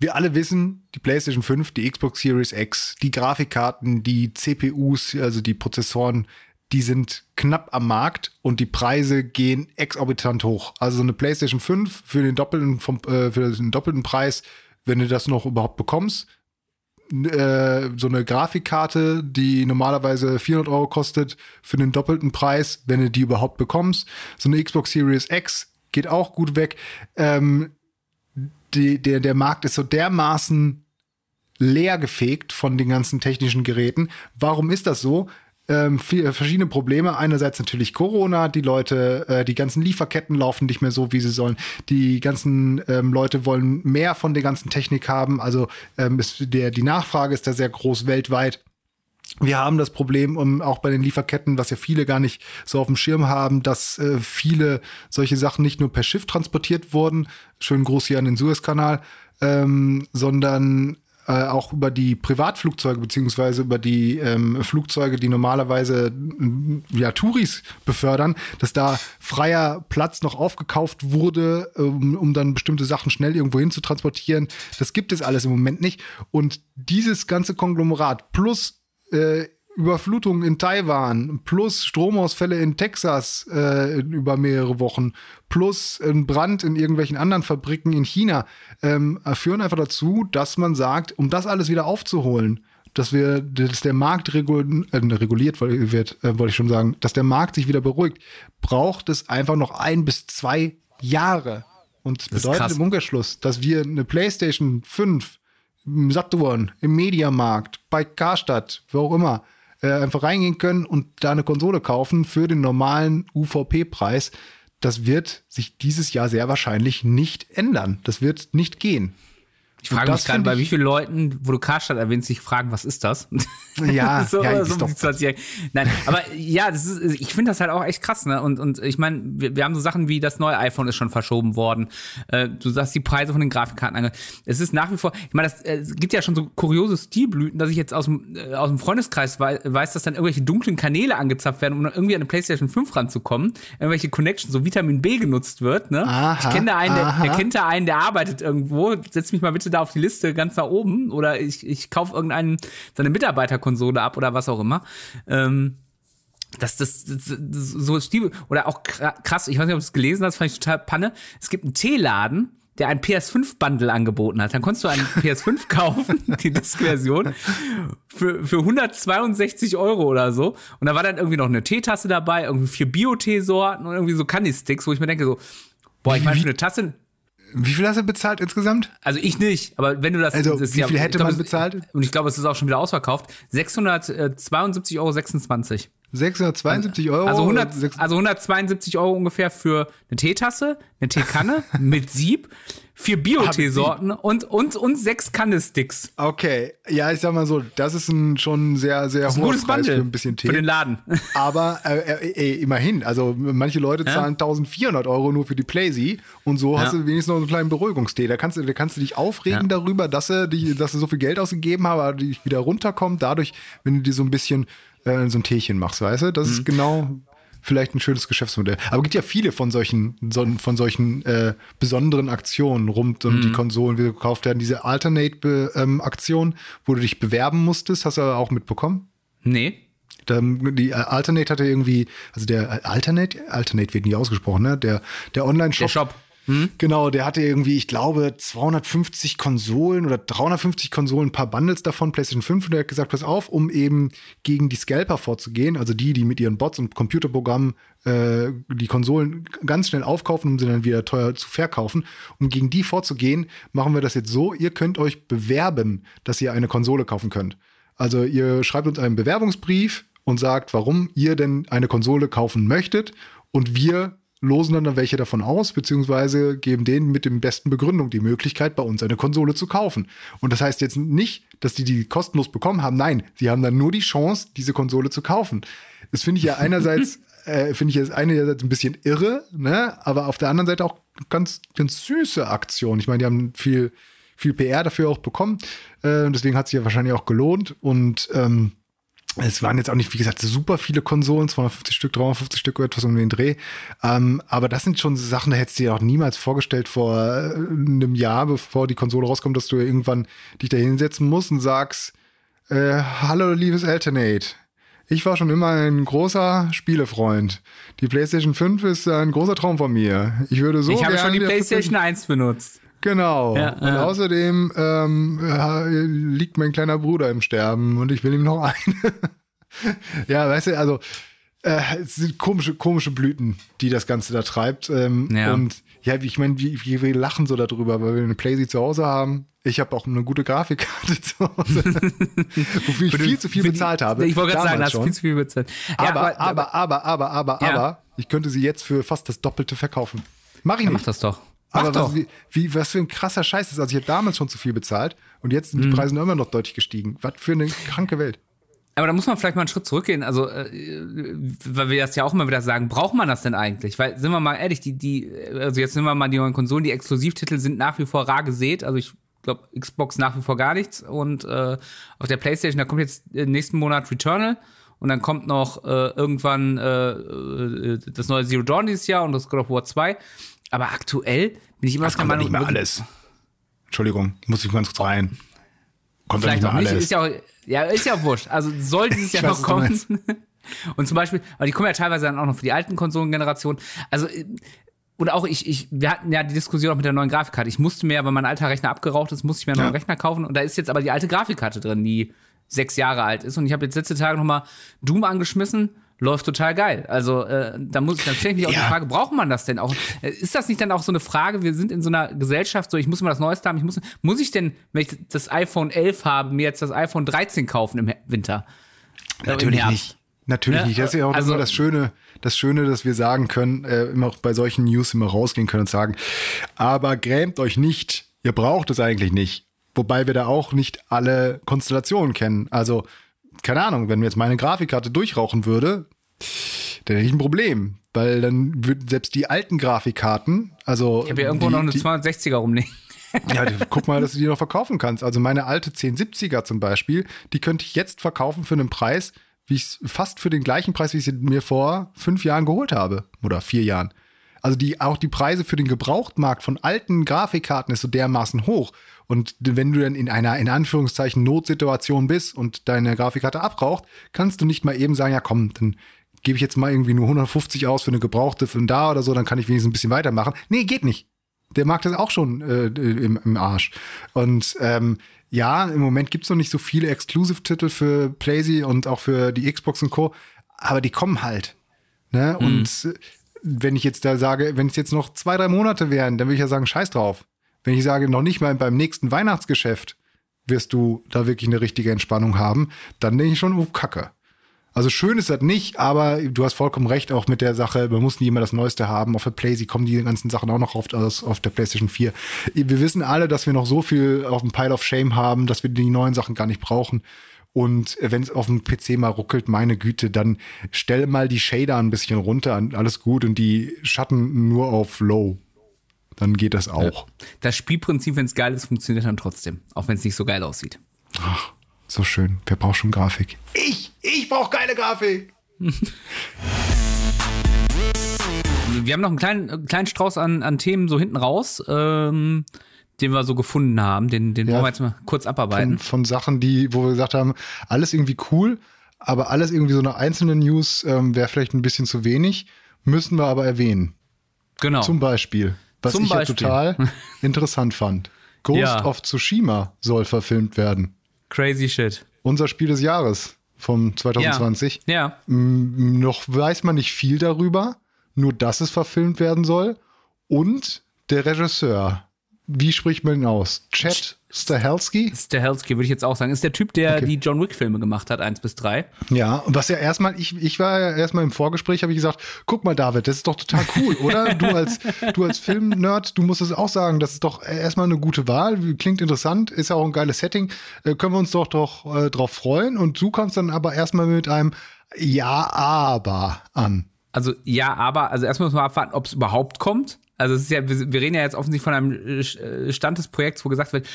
wir alle wissen, die PlayStation 5, die Xbox Series X, die Grafikkarten, die CPUs, also die Prozessoren, die sind knapp am Markt und die Preise gehen exorbitant hoch. Also so eine PlayStation 5 für den doppelten vom, äh, für den doppelten Preis, wenn du das noch überhaupt bekommst, äh, so eine Grafikkarte, die normalerweise 400 Euro kostet, für den doppelten Preis, wenn du die überhaupt bekommst. So eine Xbox Series X geht auch gut weg. Ähm, die, der, der Markt ist so dermaßen leer gefegt von den ganzen technischen Geräten. Warum ist das so? Ähm, viel, verschiedene Probleme. Einerseits natürlich Corona, die Leute, äh, die ganzen Lieferketten laufen nicht mehr so, wie sie sollen. Die ganzen ähm, Leute wollen mehr von der ganzen Technik haben. Also ähm, ist der, die Nachfrage ist da sehr groß weltweit. Wir haben das Problem, um, auch bei den Lieferketten, was ja viele gar nicht so auf dem Schirm haben, dass äh, viele solche Sachen nicht nur per Schiff transportiert wurden, schön groß hier an den Suezkanal, ähm, sondern äh, auch über die Privatflugzeuge beziehungsweise über die ähm, Flugzeuge, die normalerweise m, ja Touris befördern, dass da freier Platz noch aufgekauft wurde, um, um dann bestimmte Sachen schnell irgendwo hin zu transportieren. Das gibt es alles im Moment nicht. Und dieses ganze Konglomerat plus äh, Überflutungen in Taiwan, plus Stromausfälle in Texas äh, über mehrere Wochen, plus ein Brand in irgendwelchen anderen Fabriken in China, ähm, führen einfach dazu, dass man sagt, um das alles wieder aufzuholen, dass wir, dass der Markt regul äh, reguliert wird, äh, wollte ich schon sagen, dass der Markt sich wieder beruhigt, braucht es einfach noch ein bis zwei Jahre. Und das bedeutet im Umkehrschluss, dass wir eine PlayStation 5 im Saturn, im Mediamarkt, bei Karstadt, wo auch immer, äh, einfach reingehen können und da eine Konsole kaufen für den normalen UVP-Preis. Das wird sich dieses Jahr sehr wahrscheinlich nicht ändern. Das wird nicht gehen. Ich frage mich gerade, bei wie vielen Leuten, wo du Karstadt erwähnst, sich fragen, was ist das? Ja, so, ja, so um die 20 Nein, aber ja, das ist, ich finde das halt auch echt krass, ne? Und, und ich meine, wir, wir haben so Sachen wie das neue iPhone ist schon verschoben worden. Äh, du sagst die Preise von den Grafikkarten ange. Es ist nach wie vor, ich meine, das, äh, es gibt ja schon so kuriose Stilblüten, dass ich jetzt aus dem, äh, aus dem Freundeskreis wei weiß, dass dann irgendwelche dunklen Kanäle angezapft werden, um irgendwie an eine PlayStation 5 ranzukommen. Irgendwelche Connections, so Vitamin B genutzt wird, ne? Aha, ich kenne da einen, der, der kennt da einen, der arbeitet irgendwo. Setz mich mal bitte da auf die Liste ganz nach oben oder ich, ich kaufe irgendeinen seine Mitarbeiterkonsole ab oder was auch immer. Ähm, das, das, das, das so ist die, oder auch kra- krass, ich weiß nicht, ob du es gelesen hast, fand ich total Panne. Es gibt einen Teeladen, der ein PS5-Bundle angeboten hat. Dann konntest du einen PS5 kaufen, die Disk-Version, für, für 162 Euro oder so. Und da war dann irgendwie noch eine Teetasse dabei, irgendwie vier Bio-Teesorten und irgendwie so Candy-Sticks, wo ich mir denke so, boah, ich meine, für eine Tasse, Wie viel hast du bezahlt insgesamt? also ich nicht, aber wenn du das. Also, das wie viel ich hätte glaub, man bezahlt? Und ich glaube, es ist auch schon wieder ausverkauft. 672,26 Euro. 672 Euro. Also, 100, Sechs- also 172 Euro ungefähr für eine Teetasse, eine Teekanne mit Sieb, vier Bio-Teesorten und, und, und sechs Candlesticks. Okay, ja, ich sag mal so, das ist ein schon sehr, sehr hoher gutes Preis Bundle für ein bisschen Tee. für den Laden. Aber äh, äh, äh, immerhin, also manche Leute zahlen 1400 Euro nur für die Playsee und so hast Ja. du wenigstens noch einen kleinen Beruhigungstee. Da kannst du, da kannst du dich aufregen Ja. darüber, dass sie, dass sie so viel Geld ausgegeben haben, aber die wieder runterkommt, dadurch, wenn du dir so ein bisschen äh, so ein Teechen machst, weißt du? Das Mhm. ist genau vielleicht ein schönes Geschäftsmodell. Aber es gibt ja viele von solchen, so, von solchen äh, besonderen Aktionen rund um Mhm. die Konsolen, die gekauft werden. Diese Alternate-Aktion, wo du dich bewerben musstest, hast du auch mitbekommen? Nee. Da, die äh, Alternate hatte irgendwie, also der äh, Alternate, Alternate wird nie ausgesprochen, ne? Der, der Online-Shop. Der Shop. Genau, der hatte irgendwie, ich glaube, 250 Konsolen oder 350 Konsolen, ein paar Bundles davon, PlayStation 5, und der hat gesagt, pass auf, um eben gegen die Scalper vorzugehen, also die, die mit ihren Bots und Computerprogrammen äh, die Konsolen ganz schnell aufkaufen, um sie dann wieder teuer zu verkaufen. Um gegen die vorzugehen, machen wir das jetzt so, ihr könnt euch bewerben, dass ihr eine Konsole kaufen könnt. Also ihr schreibt uns einen Bewerbungsbrief und sagt, warum ihr denn eine Konsole kaufen möchtet und wir losen dann welche davon aus, beziehungsweise geben denen mit dem besten Begründung die Möglichkeit, bei uns eine Konsole zu kaufen. Und das heißt jetzt nicht, dass die die kostenlos bekommen haben. Nein, sie haben dann nur die Chance, diese Konsole zu kaufen. Das finde ich ja einerseits, äh, finde ich jetzt einerseits ein bisschen irre, ne? aber auf der anderen Seite auch ganz, ganz süße Aktion. Ich meine, die haben viel, viel PR dafür auch bekommen. Äh, und deswegen hat sich ja wahrscheinlich auch gelohnt. Und ähm, es waren jetzt auch nicht, wie gesagt, super viele Konsolen, 250 Stück, 350 Stück, etwas um den Dreh. Ähm, aber das sind schon Sachen, da hättest du dir auch niemals vorgestellt vor äh, einem Jahr, bevor die Konsole rauskommt, dass du irgendwann dich da hinsetzen musst und sagst, äh, hallo, liebes Alternate. Ich war schon immer ein großer Spielefreund. Die PlayStation 5 ist ein großer Traum von mir. Ich würde so ich habe gerne schon die PlayStation 1 benutzt. Genau. Ja, und ja. außerdem ähm, äh, liegt mein kleiner Bruder im Sterben und ich will ihm noch eine. ja, weißt du, also äh, es sind komische, komische Blüten, die das Ganze da treibt. Ähm, Ja. Und ja, ich meine, wir, wir lachen so darüber, weil wir eine Playsee zu Hause haben. Ich habe auch eine gute Grafikkarte zu Hause, wofür ich viel zu viel bezahlt habe. Ich wollte gerade sagen, hast viel zu viel bezahlt. Aber, aber, aber, aber, aber, aber, ich könnte sie jetzt für fast das Doppelte verkaufen. Mach ich nicht. mach das doch. Mach Aber was, wie, wie, was für ein krasser Scheiß ist. Also ich habe damals schon zu viel bezahlt und jetzt Mhm. sind die Preise immer noch deutlich gestiegen. Was für eine kranke Welt. Aber da muss man vielleicht mal einen Schritt zurückgehen. Also, äh, weil wir das ja auch immer wieder sagen, braucht man das denn eigentlich? Weil, sind wir mal ehrlich, die, die, also jetzt nehmen wir mal die neuen Konsolen, die Exklusivtitel sind nach wie vor rar gesät. Also ich glaube, Xbox nach wie vor gar nichts. Und äh, auf der Playstation, da kommt jetzt nächsten Monat Returnal. Und dann kommt noch äh, irgendwann äh, äh, das neue Zero Dawn dieses Jahr und das God of War 2. Aber aktuell bin ich immer Das der kommt Meinung, nicht mehr alles. Entschuldigung, muss ich ganz kurz rein. Kommt doch nicht Vielleicht mehr auch nicht, alles. ist ja auch, ja, ist ja auch wurscht. Also soll dieses Jahr noch kommen. Und zum Beispiel, aber die kommen ja teilweise dann auch noch für die alten Konsolengenerationen. Also, oder auch ich, ich, wir hatten ja die Diskussion auch mit der neuen Grafikkarte. Ich musste mir, weil mein alter Rechner abgeraucht ist, musste ich mir einen Ja. neuen Rechner kaufen. Und da ist jetzt aber die alte Grafikkarte drin, die sechs Jahre alt ist. Und ich habe jetzt letzte Tage nochmal Doom angeschmissen. Läuft total geil. Also äh, da muss dann stelle ich mich auch Ja. die Frage, braucht man das denn auch? Äh, Ist das nicht dann auch so eine Frage? Wir sind in so einer Gesellschaft, so ich muss immer das Neueste haben. Ich muss, muss ich denn, wenn ich das iPhone 11 habe, mir jetzt das iPhone 13 kaufen im Winter? Im Natürlich Herbst? nicht. Natürlich Ne? nicht. Das ist ja auch Also- das Schöne, das Schöne, dass wir sagen können, äh, immer auch bei solchen News immer rausgehen können und sagen, aber grämt euch nicht, ihr braucht es eigentlich nicht. Wobei wir da auch nicht alle Konstellationen kennen. Also, keine Ahnung, wenn mir jetzt meine Grafikkarte durchrauchen würde, dann hätte ich ein Problem. Weil dann würden selbst die alten Grafikkarten, also. Ich habe ja irgendwo die, noch eine die, 260er rumliegen. ja, guck mal, dass du die noch verkaufen kannst. Also meine alte 1070er zum Beispiel, die könnte ich jetzt verkaufen für einen Preis, wie ich fast für den gleichen Preis, wie ich sie mir vor fünf Jahren geholt habe. Oder vier Jahren. Also die, auch die Preise für den Gebrauchtmarkt von alten Grafikkarten ist so dermaßen hoch. Und wenn du dann in einer, in Anführungszeichen, Notsituation bist und deine Grafikkarte abraucht, kannst du nicht mal eben sagen, ja komm, dann gebe ich jetzt mal irgendwie nur 150 aus für eine gebrauchte von da oder so, dann kann ich wenigstens ein bisschen weitermachen. Nee, geht nicht. Der Markt ist auch schon äh, im, im Arsch. Und ähm, ja, im Moment gibt's noch nicht so viele Exclusive-Titel für PlayStation und auch für die Xbox und Co., aber die kommen halt. Ne? Und äh, wenn ich jetzt da sage, wenn es jetzt noch zwei, drei Monate wären, dann würde ich ja sagen, scheiß drauf. Wenn ich sage, noch nicht mal beim nächsten Weihnachtsgeschäft wirst du da wirklich eine richtige Entspannung haben, dann denke ich schon, oh, Kacke. Also schön ist das nicht, aber du hast vollkommen recht, auch mit der Sache, man muss nie immer das Neueste haben. Auf der PlayStation kommen die ganzen Sachen auch noch auf, auf der PlayStation 4. Wir wissen alle, dass wir noch so viel auf dem Pile of Shame haben, dass wir die neuen Sachen gar nicht brauchen. Und wenn es auf dem PC mal ruckelt, meine Güte, dann stell mal die Shader ein bisschen runter, alles gut und die Schatten nur auf Low. Dann geht das auch. Ja. Das Spielprinzip, wenn es geil ist, funktioniert dann trotzdem, auch wenn es nicht so geil aussieht. Ach, so schön. Wer braucht schon Grafik? Ich, ich brauche geile Grafik. wir haben noch einen kleinen, kleinen Strauß an, an Themen so hinten raus. Ähm, den wir so gefunden haben. Den, den ja, wollen wir jetzt mal kurz abarbeiten. Von, von, Sachen, die, wo wir gesagt haben, alles irgendwie cool, aber alles irgendwie so eine einzelne News ähm, wäre vielleicht ein bisschen zu wenig, müssen wir aber erwähnen. Genau. Zum Beispiel, was Zum ich Beispiel. ja total interessant fand. Ghost ja. of Tsushima soll verfilmt werden. Crazy shit. Unser Spiel des Jahres vom 2020. Ja. ja. Noch weiß man nicht viel darüber, nur dass es verfilmt werden soll. Und der Regisseur wie spricht man ihn aus? Chad Stahelski? Stahelski würde ich jetzt auch sagen. Ist der Typ, der okay. die John Wick-Filme gemacht hat, eins bis drei. Ja, und was ja erstmal, ich, ich war ja erstmal im Vorgespräch, habe ich gesagt, guck mal, David, das ist doch total cool, oder? Du als, du als Film-Nerd, du musst es auch sagen, das ist doch erstmal eine gute Wahl, klingt interessant, ist ja auch ein geiles Setting, äh, können wir uns doch doch äh, drauf freuen. Und du kommst dann aber erstmal mit einem Ja, aber an. Also ja, aber, also erstmal muss man abwarten, ob es überhaupt kommt. Also es ist ja, wir, reden ja jetzt offensichtlich von einem äh, äh, Stand des Projekts, wo gesagt wird,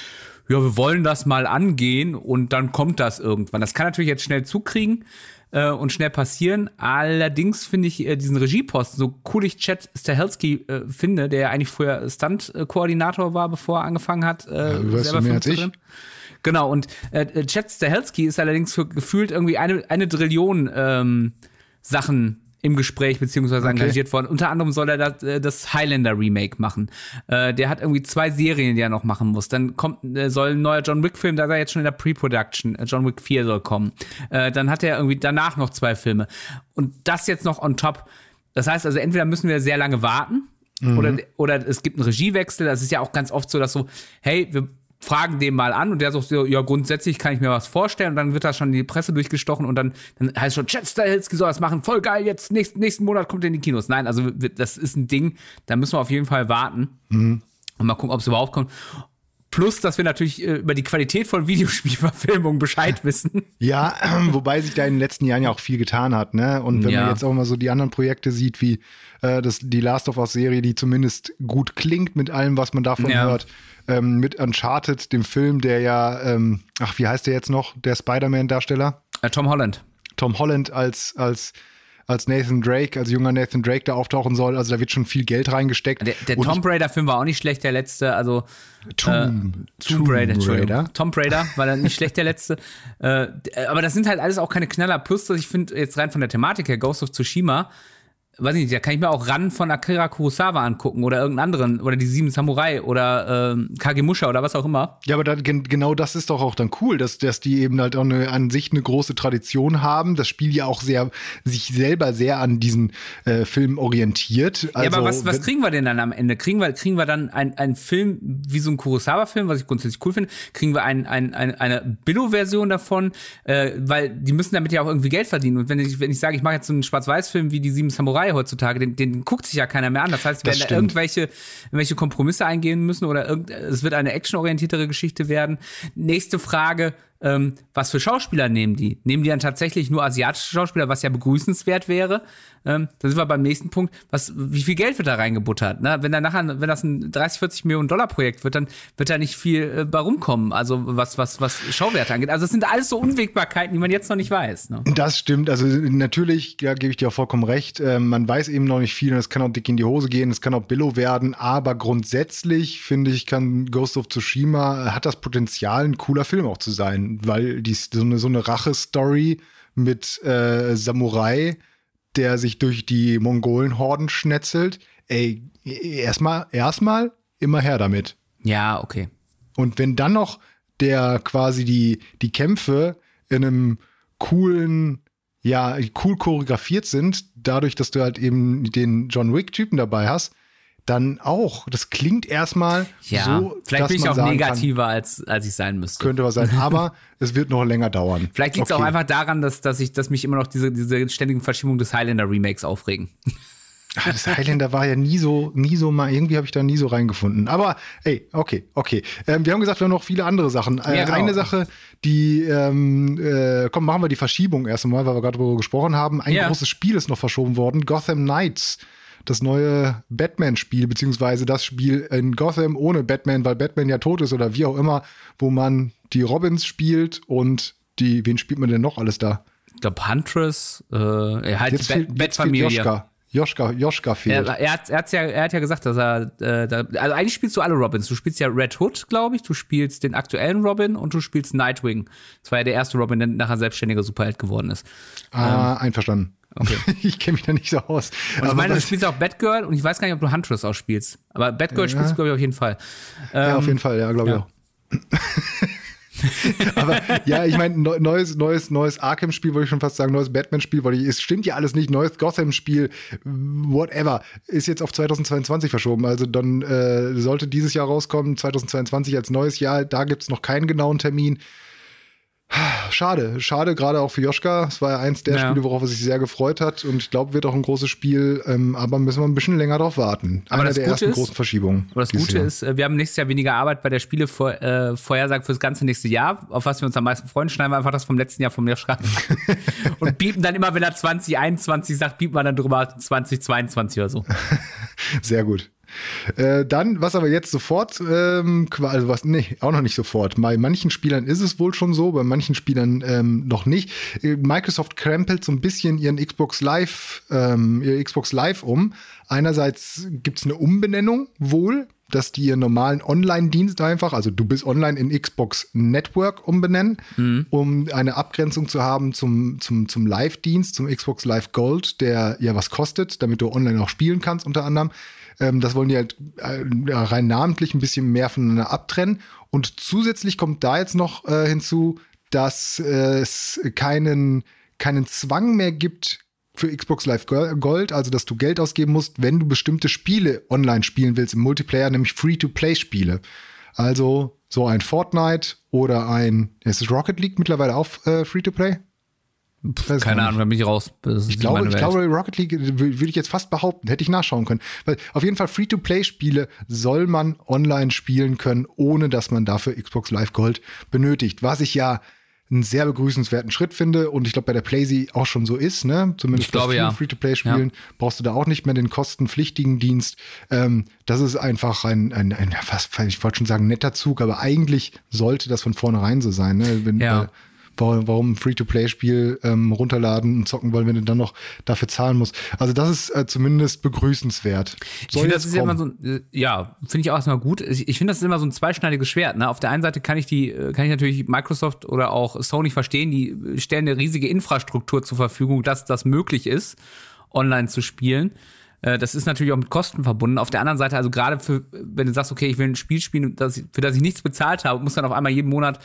ja, wir wollen das mal angehen und dann kommt das irgendwann. Das kann natürlich jetzt schnell zukriegen äh, und schnell passieren. Allerdings finde ich äh, diesen Regieposten, so cool ich Chad Stahelski äh, finde, der ja eigentlich früher Stunt-Koordinator war, bevor er angefangen hat, äh, ja, du selber mehr als ich. Genau, und äh, Chad Stahelski ist allerdings für gefühlt irgendwie eine, eine Trillion ähm, Sachen im Gespräch beziehungsweise okay. engagiert worden. Unter anderem soll er das, äh, das Highlander Remake machen. Äh, der hat irgendwie zwei Serien, die er noch machen muss. Dann kommt, äh, soll ein neuer John Wick Film, da ist er jetzt schon in der Pre-Production. Äh, John Wick 4 soll kommen. Äh, dann hat er irgendwie danach noch zwei Filme. Und das jetzt noch on top. Das heißt also, entweder müssen wir sehr lange warten, mhm. oder, oder es gibt einen Regiewechsel. Das ist ja auch ganz oft so, dass so, hey, wir fragen den mal an und der sagt so, ja, grundsätzlich kann ich mir was vorstellen und dann wird da schon die Presse durchgestochen und dann, dann heißt schon, Chad Stahelski soll das machen, voll geil, jetzt nächsten, nächsten Monat kommt er in die Kinos. Nein, also das ist ein Ding, da müssen wir auf jeden Fall warten mhm. und mal gucken, ob es überhaupt kommt. Plus, dass wir natürlich äh, über die Qualität von Videospielverfilmungen Bescheid wissen. Ja, äh, wobei sich da in den letzten Jahren ja auch viel getan hat, ne? Und wenn ja. man jetzt auch mal so die anderen Projekte sieht, wie äh, das, die Last of Us Serie, die zumindest gut klingt mit allem, was man davon ja. hört, ähm, mit Uncharted, dem Film, der ja, ähm, ach, wie heißt der jetzt noch, der Spider-Man-Darsteller? Äh, Tom Holland. Tom Holland als, als als Nathan Drake, als junger Nathan Drake da auftauchen soll. Also da wird schon viel Geld reingesteckt. Der, der Tomb Raider-Film war auch nicht schlecht, der letzte. Also Tomb, äh, Tomb Raider, Raider. Tomb Raider war dann nicht schlecht, der letzte. Äh, aber das sind halt alles auch keine Knaller. Plus, ich finde, jetzt rein von der Thematik her, Ghost of Tsushima, weiß ich nicht, da kann ich mir auch Ran von Akira Kurosawa angucken oder irgendeinen anderen oder die Sieben Samurai oder ähm, Kagemusha oder was auch immer. Ja, aber dann, genau das ist doch auch dann cool, dass, dass die eben halt auch eine, an sich eine große Tradition haben. Das Spiel ja auch sehr, sich selber sehr an diesen äh, Film orientiert. Also, ja, aber also was, was kriegen wir denn dann am Ende? Kriegen wir, kriegen wir dann einen Film wie so ein Kurosawa-Film, was ich grundsätzlich cool finde? Kriegen wir ein, ein, ein, eine Billo-Version davon? Äh, weil die müssen damit ja auch irgendwie Geld verdienen. Und wenn ich, wenn ich sage, ich mache jetzt so einen Schwarz-Weiß-Film wie die Sieben Samurai, Brauerei heutzutage, den, den guckt sich ja keiner mehr an. Das heißt, wir werden da irgendwelche, irgendwelche Kompromisse eingehen müssen oder irgend, es wird eine actionorientiertere Geschichte werden. Nächste Frage, ähm, was für Schauspieler nehmen die? Nehmen die dann tatsächlich nur asiatische Schauspieler, was ja begrüßenswert wäre? Ähm, da sind wir beim nächsten Punkt. Was, wie viel Geld wird da reingebuttert? Ne? Wenn da nachher, wenn das ein 30, 40 Millionen Dollar Projekt wird, dann wird da nicht viel äh, bei rumkommen. Also was, was, was Schauwerte angeht. Also es sind alles so Unwägbarkeiten, die man jetzt noch nicht weiß. Ne? Das stimmt. Also natürlich, ja, gebe ich dir auch vollkommen recht. Äh, man weiß eben noch nicht viel und es kann auch dick in die Hose gehen, es kann auch Billo werden, aber grundsätzlich finde ich, kann Ghost of Tsushima hat das Potenzial, ein cooler Film auch zu sein, weil die so eine, so eine Rache-Story mit äh, Samurai der sich durch die Mongolenhorden schnetzelt. Ey, erstmal, erstmal immer her damit. Ja, okay. Und wenn dann noch der quasi die, die Kämpfe in einem coolen, ja, cool choreografiert sind, dadurch, dass du halt eben den John Wick-Typen dabei hast, dann auch. Das klingt erstmal Ja, so, vielleicht bin ich auch negativer, als, als ich sein müsste. Kann, könnte was sein, aber es wird noch länger dauern. Vielleicht liegt es Okay. auch einfach daran, dass, dass, ich, dass mich immer noch diese, diese ständigen Verschiebungen des Highlander-Remakes aufregen. Ah, das Highlander war ja nie so, nie so mal, irgendwie habe ich da nie so reingefunden. Aber ey, okay, okay. Ähm, wir haben gesagt, wir haben noch viele andere Sachen. Äh, Ja, genau. Eine Sache, die, ähm, äh, komm, machen wir die Verschiebung erst einmal, weil wir gerade darüber gesprochen haben. Ein Ja. großes Spiel ist noch verschoben worden, Gotham Knights. Das neue Batman-Spiel, beziehungsweise das Spiel in Gotham ohne Batman, weil Batman ja tot ist oder wie auch immer, wo man die Robins spielt und die, wen spielt man denn noch alles da? Ich glaube, Huntress, äh, er halt Jetzt die Bat-Familie. Joschka. Joschka, fehlt. Er, er, hat, er, ja, er hat ja gesagt, dass er, äh, da, also eigentlich spielst du alle Robins. Du spielst ja Red Hood, glaube ich, du spielst den aktuellen Robin und du spielst Nightwing. Das war ja der erste Robin, der nachher selbstständiger Superheld geworden ist. Ah, einverstanden. Okay. ich kenne mich da nicht so aus. Und ich meine, du spielst auch Batgirl und ich weiß gar nicht, ob du Huntress auch spielst. Aber Batgirl spielst du, glaube ich, auf jeden Fall. ja, auf Ähm, jeden Fall, ja, glaube ich ja. auch. Aber ja, ich meine, neu- neues, neues, neues Arkham-Spiel, wollte ich schon fast sagen, neues Batman-Spiel, weil ich, es stimmt ja alles nicht, neues Gotham-Spiel, whatever, ist jetzt auf 2022 verschoben. Also dann äh, sollte dieses Jahr rauskommen, 2022 als neues Jahr, da gibt's noch keinen genauen Termin. Schade, schade, gerade auch für Joschka. Es war ja eins der Ja. Spiele, worauf er sich sehr gefreut hat. Und ich glaube, wird auch ein großes Spiel, ähm, aber müssen wir ein bisschen länger drauf warten. Aber Einer das der Gute ersten ist- großen Verschiebungen. Aber das Gute Jahr. ist, äh, wir haben nächstes Jahr weniger Arbeit bei der Spiele vor, äh, fürs ganze nächste Jahr. Auf was wir uns am meisten freuen, schneiden wir einfach das vom letzten Jahr vom Joschka. und biepen dann immer, wenn er 2021 sagt, biepen wir dann drüber 2022 oder so. Sehr gut. Äh, dann, was aber jetzt sofort, ähm, also was, nee, auch noch nicht sofort. Bei manchen Spielern ist es wohl schon so, bei manchen Spielern ähm, noch nicht. Äh, Microsoft krempelt so ein bisschen ihren Xbox Live, ähm, ihr Xbox Live um. Einerseits gibt's eine Umbenennung wohl, dass die ihren normalen Online-Dienst einfach, also du bist online in Xbox Network umbenennen, um eine Abgrenzung zu haben zum, zum, zum Live-Dienst, zum Xbox Live Gold, der ja was kostet, damit du online auch spielen kannst unter anderem. Ähm, das wollen die halt äh, rein namentlich ein bisschen mehr voneinander abtrennen. Und zusätzlich kommt da jetzt noch äh, hinzu, dass äh, es keinen, keinen Zwang mehr gibt für Xbox Live Go- Gold, also dass du Geld ausgeben musst, wenn du bestimmte Spiele online spielen willst im Multiplayer, nämlich Free-to-Play-Spiele. Also so ein Fortnite oder ein, ist Rocket League mittlerweile auch äh, Free-to-Play? Weiß Keine. Ahnung, da bin ich raus. Ich glaube, ich glaube, Rocket League äh, wür- würde ich jetzt fast behaupten, hätte ich nachschauen können. Weil auf jeden Fall Free-to-Play-Spiele soll man online spielen können, ohne dass man dafür Xbox Live Gold benötigt. Was ich ja einen sehr begrüßenswerten Schritt finde und ich glaube bei der PlayZ auch schon so ist, ne? Zumindest bei ja. Free-to-Play-Spielen brauchst du da auch nicht mehr den kostenpflichtigen Dienst. Ähm, das ist einfach ein, ein, ein ja, was, ich wollte schon sagen, netter Zug, aber eigentlich sollte das von vornherein so sein, ne? Wenn, Ja. weil- Warum, warum ein Free-to-Play-Spiel ähm, runterladen und zocken wollen, wenn du dann noch dafür zahlen musst. Also das ist äh, zumindest begrüßenswert. Ich Soll finde, das ist ja immer kommen. so ein, äh, ja, finde ich auch erstmal gut. Ich, ich finde, das ist immer so ein zweischneidiges Schwert. Ne? Auf der einen Seite kann ich die, äh, kann ich natürlich Microsoft oder auch Sony verstehen, die äh, stellen eine riesige Infrastruktur zur Verfügung, dass das möglich ist, online zu spielen. Äh, Das ist natürlich auch mit Kosten verbunden. Auf der anderen Seite, also gerade für, wenn du sagst, okay, ich will ein Spiel spielen, das, für das ich nichts bezahlt habe, muss dann auf einmal jeden Monat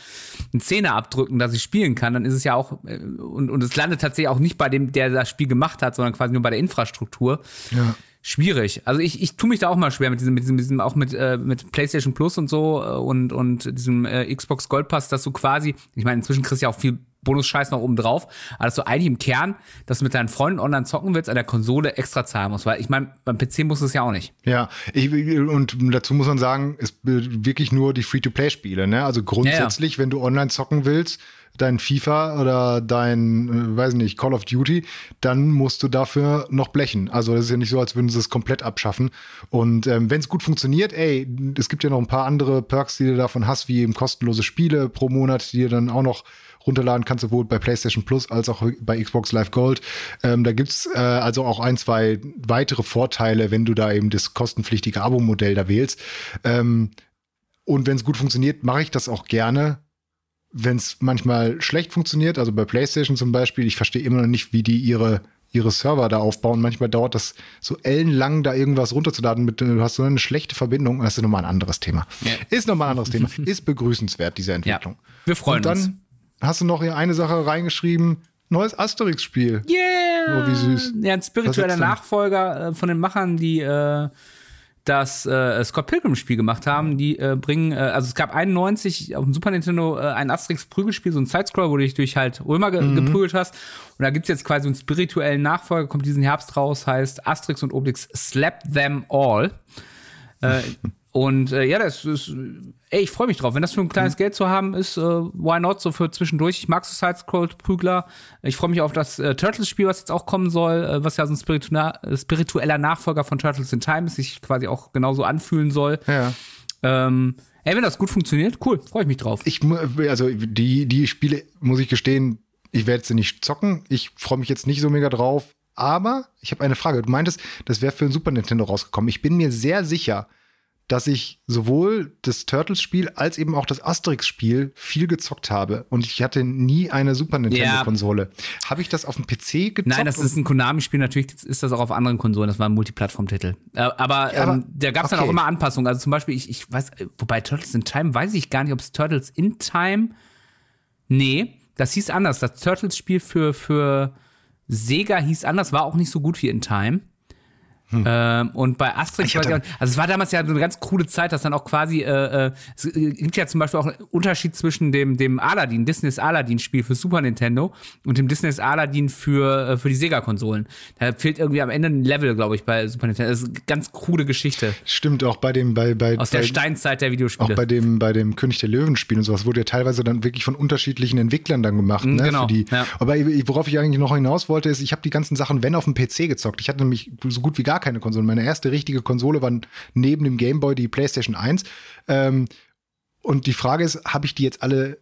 einen Zehner abdrücken, dass ich spielen kann, dann ist es ja auch, äh, und, und es landet tatsächlich auch nicht bei dem, der das Spiel gemacht hat, sondern quasi nur bei der Infrastruktur Ja. schwierig. Also ich, ich tue mich da auch mal schwer mit diesem, mit diesem, mit diesem auch mit, äh, mit PlayStation Plus und so äh, und, und diesem äh, Xbox Gold Pass, dass du quasi, ich meine, inzwischen kriegst du ja auch viel Bonus-Scheiß noch oben drauf, aber dass du eigentlich im Kern, dass du mit deinen Freunden online zocken willst, an der Konsole extra zahlen musst, weil ich meine, beim PC muss es ja auch nicht. Ja, ich, und dazu muss man sagen, es wirklich nur die Free-to-Play-Spiele. Ne? Also grundsätzlich, wenn du online zocken willst, dein FIFA oder dein, äh, weiß nicht, Call of Duty, dann musst du dafür noch blechen. Also das ist ja nicht so, als würden sie es komplett abschaffen. Und ähm, wenn es gut funktioniert, ey, es gibt ja noch ein paar andere Perks, die du davon hast, wie eben kostenlose Spiele pro Monat, die du dann auch noch runterladen kannst, sowohl bei PlayStation Plus als auch bei Xbox Live Gold. Ähm, da gibt's äh, also auch ein, zwei weitere Vorteile, wenn du da eben das kostenpflichtige Abo-Modell da wählst. Ähm, und wenn es gut funktioniert, mache ich das auch gerne. Wenn es manchmal schlecht funktioniert, also bei PlayStation zum Beispiel, ich verstehe immer noch nicht, wie die ihre ihre Server da aufbauen. Manchmal dauert das so ellenlang, da irgendwas runterzuladen. Mit, du hast so eine schlechte Verbindung. Das ist nochmal ein anderes Thema. Ja. Ist nochmal ein anderes Thema. Ist begrüßenswert, diese Entwicklung. wir freuen dann uns. Hast du noch hier eine Sache reingeschrieben. Neues Asterix-Spiel. Yeah! Oh, wie süß. Ja, ein spiritueller? Nachfolger äh, von den Machern, die äh, das äh, Scott Pilgrim Spiel gemacht haben. Die äh, bringen, äh, also es gab 91 auf dem Super Nintendo äh, ein Asterix Prügelspiel, so ein Sidescroll, wo du dich durch halt Römer ge mhm. geprügelt hast. Und da gibt's jetzt quasi einen spirituellen Nachfolger, kommt diesen Herbst raus, heißt Asterix und Obelix Slap Them All. Äh, und äh, ja, das ist, ey, ich freue mich drauf. Wenn das für ein kleines mhm. Geld zu haben ist, äh, why not? So für zwischendurch. Ich mag so Side-Scroll-Prügler. Ich freue mich auf das äh, Turtles-Spiel, was jetzt auch kommen soll, äh, was ja so ein spiritu spiritueller Nachfolger von Turtles in Time ist, sich quasi auch genauso anfühlen soll. Ja. Ähm, ey, wenn das gut funktioniert, cool, freue ich mich drauf. Ich, also die, die Spiele, muss ich gestehen, ich werde sie nicht zocken. Ich freue mich jetzt nicht so mega drauf. Aber ich habe eine Frage. Du meintest, das wäre für ein Super Nintendo rausgekommen. Ich bin mir sehr sicher, dass ich sowohl das Turtles-Spiel als eben auch das Asterix-Spiel viel gezockt habe. Und ich hatte nie eine Super Nintendo-Konsole. Ja. Habe ich das auf dem PC gezockt? Nein, das ist ein Konami-Spiel. Natürlich ist das auch auf anderen Konsolen. Das war ein Multiplattform-Titel. Äh, aber, ja, aber ähm, da gab es okay. dann auch immer Anpassungen. Also zum Beispiel, ich, ich weiß, wobei Turtles in Time weiß ich gar nicht, ob es Turtles in Time. Nee, das hieß anders. Das Turtles-Spiel für, für Sega hieß anders, war auch nicht so gut wie in Time. Hm. Ähm, und bei Asterix, also es war damals ja so eine ganz coole Zeit, dass dann auch quasi, äh, äh, es gibt ja zum Beispiel auch einen Unterschied zwischen dem, dem Aladdin, Disney's Aladdin-Spiel für Super Nintendo und dem Disney's Aladdin für, äh, für die Sega-Konsolen. Da fehlt irgendwie am Ende ein Level, glaube ich, bei Super Nintendo. Das ist eine ganz coole Geschichte. Stimmt, auch bei dem, bei, bei. Aus bei, der Steinzeit der Videospiele. Auch bei dem, bei dem König der Löwen-Spiel und sowas wurde ja teilweise dann wirklich von unterschiedlichen Entwicklern dann gemacht, mhm, ne? Genau. Ja. Aber worauf ich eigentlich noch hinaus wollte, ist, ich habe die ganzen Sachen, wenn auf dem PC gezockt. Ich hatte nämlich so gut wie gar keine Konsole. Meine erste richtige Konsole war neben dem Game Boy die PlayStation 1. Ähm, und die Frage ist, habe ich die jetzt alle,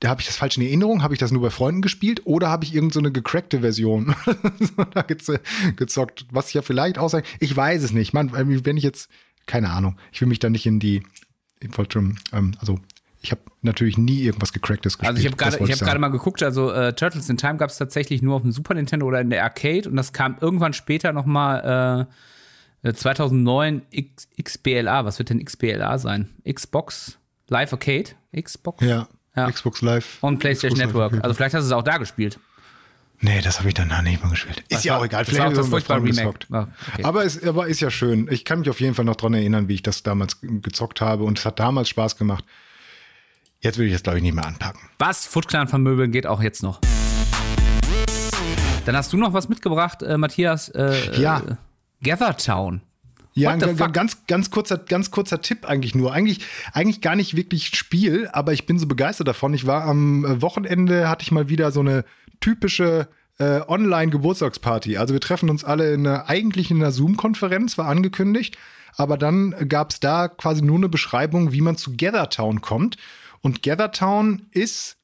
da habe ich das falsch in Erinnerung? Habe ich das nur bei Freunden gespielt oder habe ich irgendeine so gecrackte Version da gezockt? Was ich ja vielleicht auch sagen, ich weiß es nicht. Man, wenn ich jetzt, keine Ahnung, ich will mich da nicht in die, ich wollte schon, ähm, also ich habe natürlich nie irgendwas gecracktes gespielt. Also ich habe gerade hab mal geguckt, also äh, Turtles in Time gab es tatsächlich nur auf dem Super Nintendo oder in der Arcade und das kam irgendwann später noch mal äh, 2009 äh, X, XBLA, was wird denn XBLA sein? Xbox Live Arcade? Xbox? Ja, ja. Xbox Live. Und PlayStation Xbox Network. Live. Also vielleicht hast du es auch da gespielt. Nee, das habe ich danach nicht mehr gespielt. Ist was ja auch egal. Vielleicht das furchtbare Remake. Oh, okay. aber, es, aber ist ja schön. Ich kann mich auf jeden Fall noch dran erinnern, wie ich das damals gezockt habe. Und es hat damals Spaß gemacht. Jetzt will ich das, glaube ich, nicht mehr anpacken. Was? Foot Clan vermöbeln geht auch jetzt noch. Dann hast du noch was mitgebracht, äh, Matthias. Äh, ja. Äh, Gathertown. Ja, ein ganz, ganz kurzer, ganz kurzer Tipp eigentlich nur. Eigentlich, eigentlich gar nicht wirklich Spiel, aber ich bin so begeistert davon. Ich war am äh, Wochenende, hatte ich mal wieder so eine typische äh, Online-Geburtstagsparty. Also wir treffen uns alle in einer, eigentlich in einer Zoom-Konferenz, war angekündigt. Aber dann gab es da quasi nur eine Beschreibung, wie man zu Gathertown kommt. Und Gathertown ist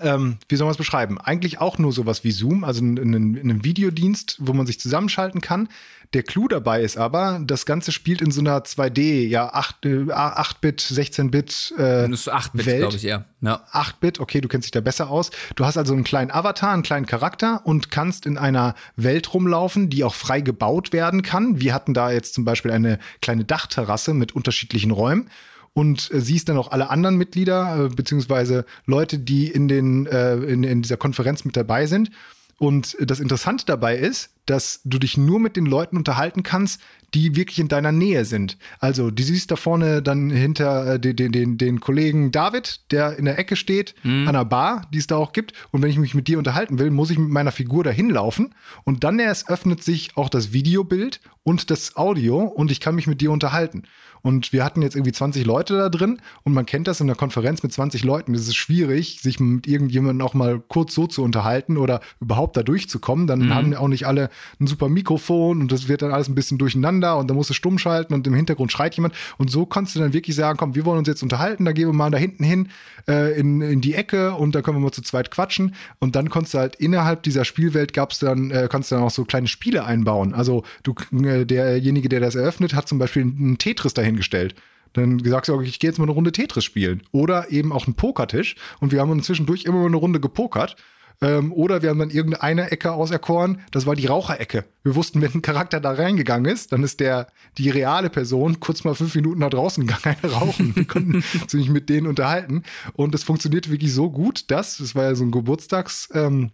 ähm, wie soll man es beschreiben? Eigentlich auch nur sowas wie Zoom, also in, in, in, einem Videodienst, wo man sich zusammenschalten kann. Der Clou dabei ist aber, das Ganze spielt in so einer 2D, ja, 8, äh, 8-Bit, 16-Bit äh, das ist 8-Bit, glaube ich eher. Ja. 8-Bit, okay, du kennst dich da besser aus. Du hast also einen kleinen Avatar, einen kleinen Charakter und kannst in einer Welt rumlaufen, die auch frei gebaut werden kann. Wir hatten da jetzt zum Beispiel eine kleine Dachterrasse mit unterschiedlichen Räumen und äh, siehst dann auch alle anderen Mitglieder, äh, beziehungsweise Leute, die in, den, äh, in, in dieser Konferenz mit dabei sind. Und das Interessante dabei ist, dass du dich nur mit den Leuten unterhalten kannst, die wirklich in deiner Nähe sind. Also, du siehst da vorne dann hinter äh, den, den, den Kollegen David, der in der Ecke steht, mhm. an einer Bar, die es da auch gibt. Und wenn ich mich mit dir unterhalten will, muss ich mit meiner Figur dahin laufen. Und dann erst öffnet sich auch das Videobild und das Audio und ich kann mich mit dir unterhalten. Und wir hatten jetzt irgendwie 20 Leute da drin und man kennt das in einer Konferenz mit 20 Leuten. Es ist schwierig, sich mit irgendjemandem auch mal kurz so zu unterhalten oder überhaupt da durchzukommen. Dann mhm. haben auch nicht alle ein super Mikrofon und das wird dann alles ein bisschen durcheinander und da musst du stumm schalten und im Hintergrund schreit jemand. Und so kannst du dann wirklich sagen, komm, wir wollen uns jetzt unterhalten, da gehen wir mal da hinten hin äh, in, in die Ecke und da können wir mal zu zweit quatschen. Und dann konntest du halt innerhalb dieser Spielwelt gab's dann, äh, kannst du dann auch so kleine Spiele einbauen. Also du, äh, derjenige, der das eröffnet, hat zum Beispiel einen Tetris dahin hingestellt. Dann sagst du, okay, ich gehe jetzt mal eine Runde Tetris spielen. Oder eben auch einen Pokertisch. Und wir haben uns zwischendurch immer mal eine Runde gepokert. Ähm, oder wir haben dann irgendeine Ecke auserkoren, das war die Raucherecke. Wir wussten, wenn ein Charakter da reingegangen ist, dann ist der, die reale Person kurz mal fünf Minuten nach draußen gegangen, eine rauchen. Wir konnten sich mit denen unterhalten. Und das funktionierte wirklich so gut, dass, das war ja so ein Geburtstags, ähm,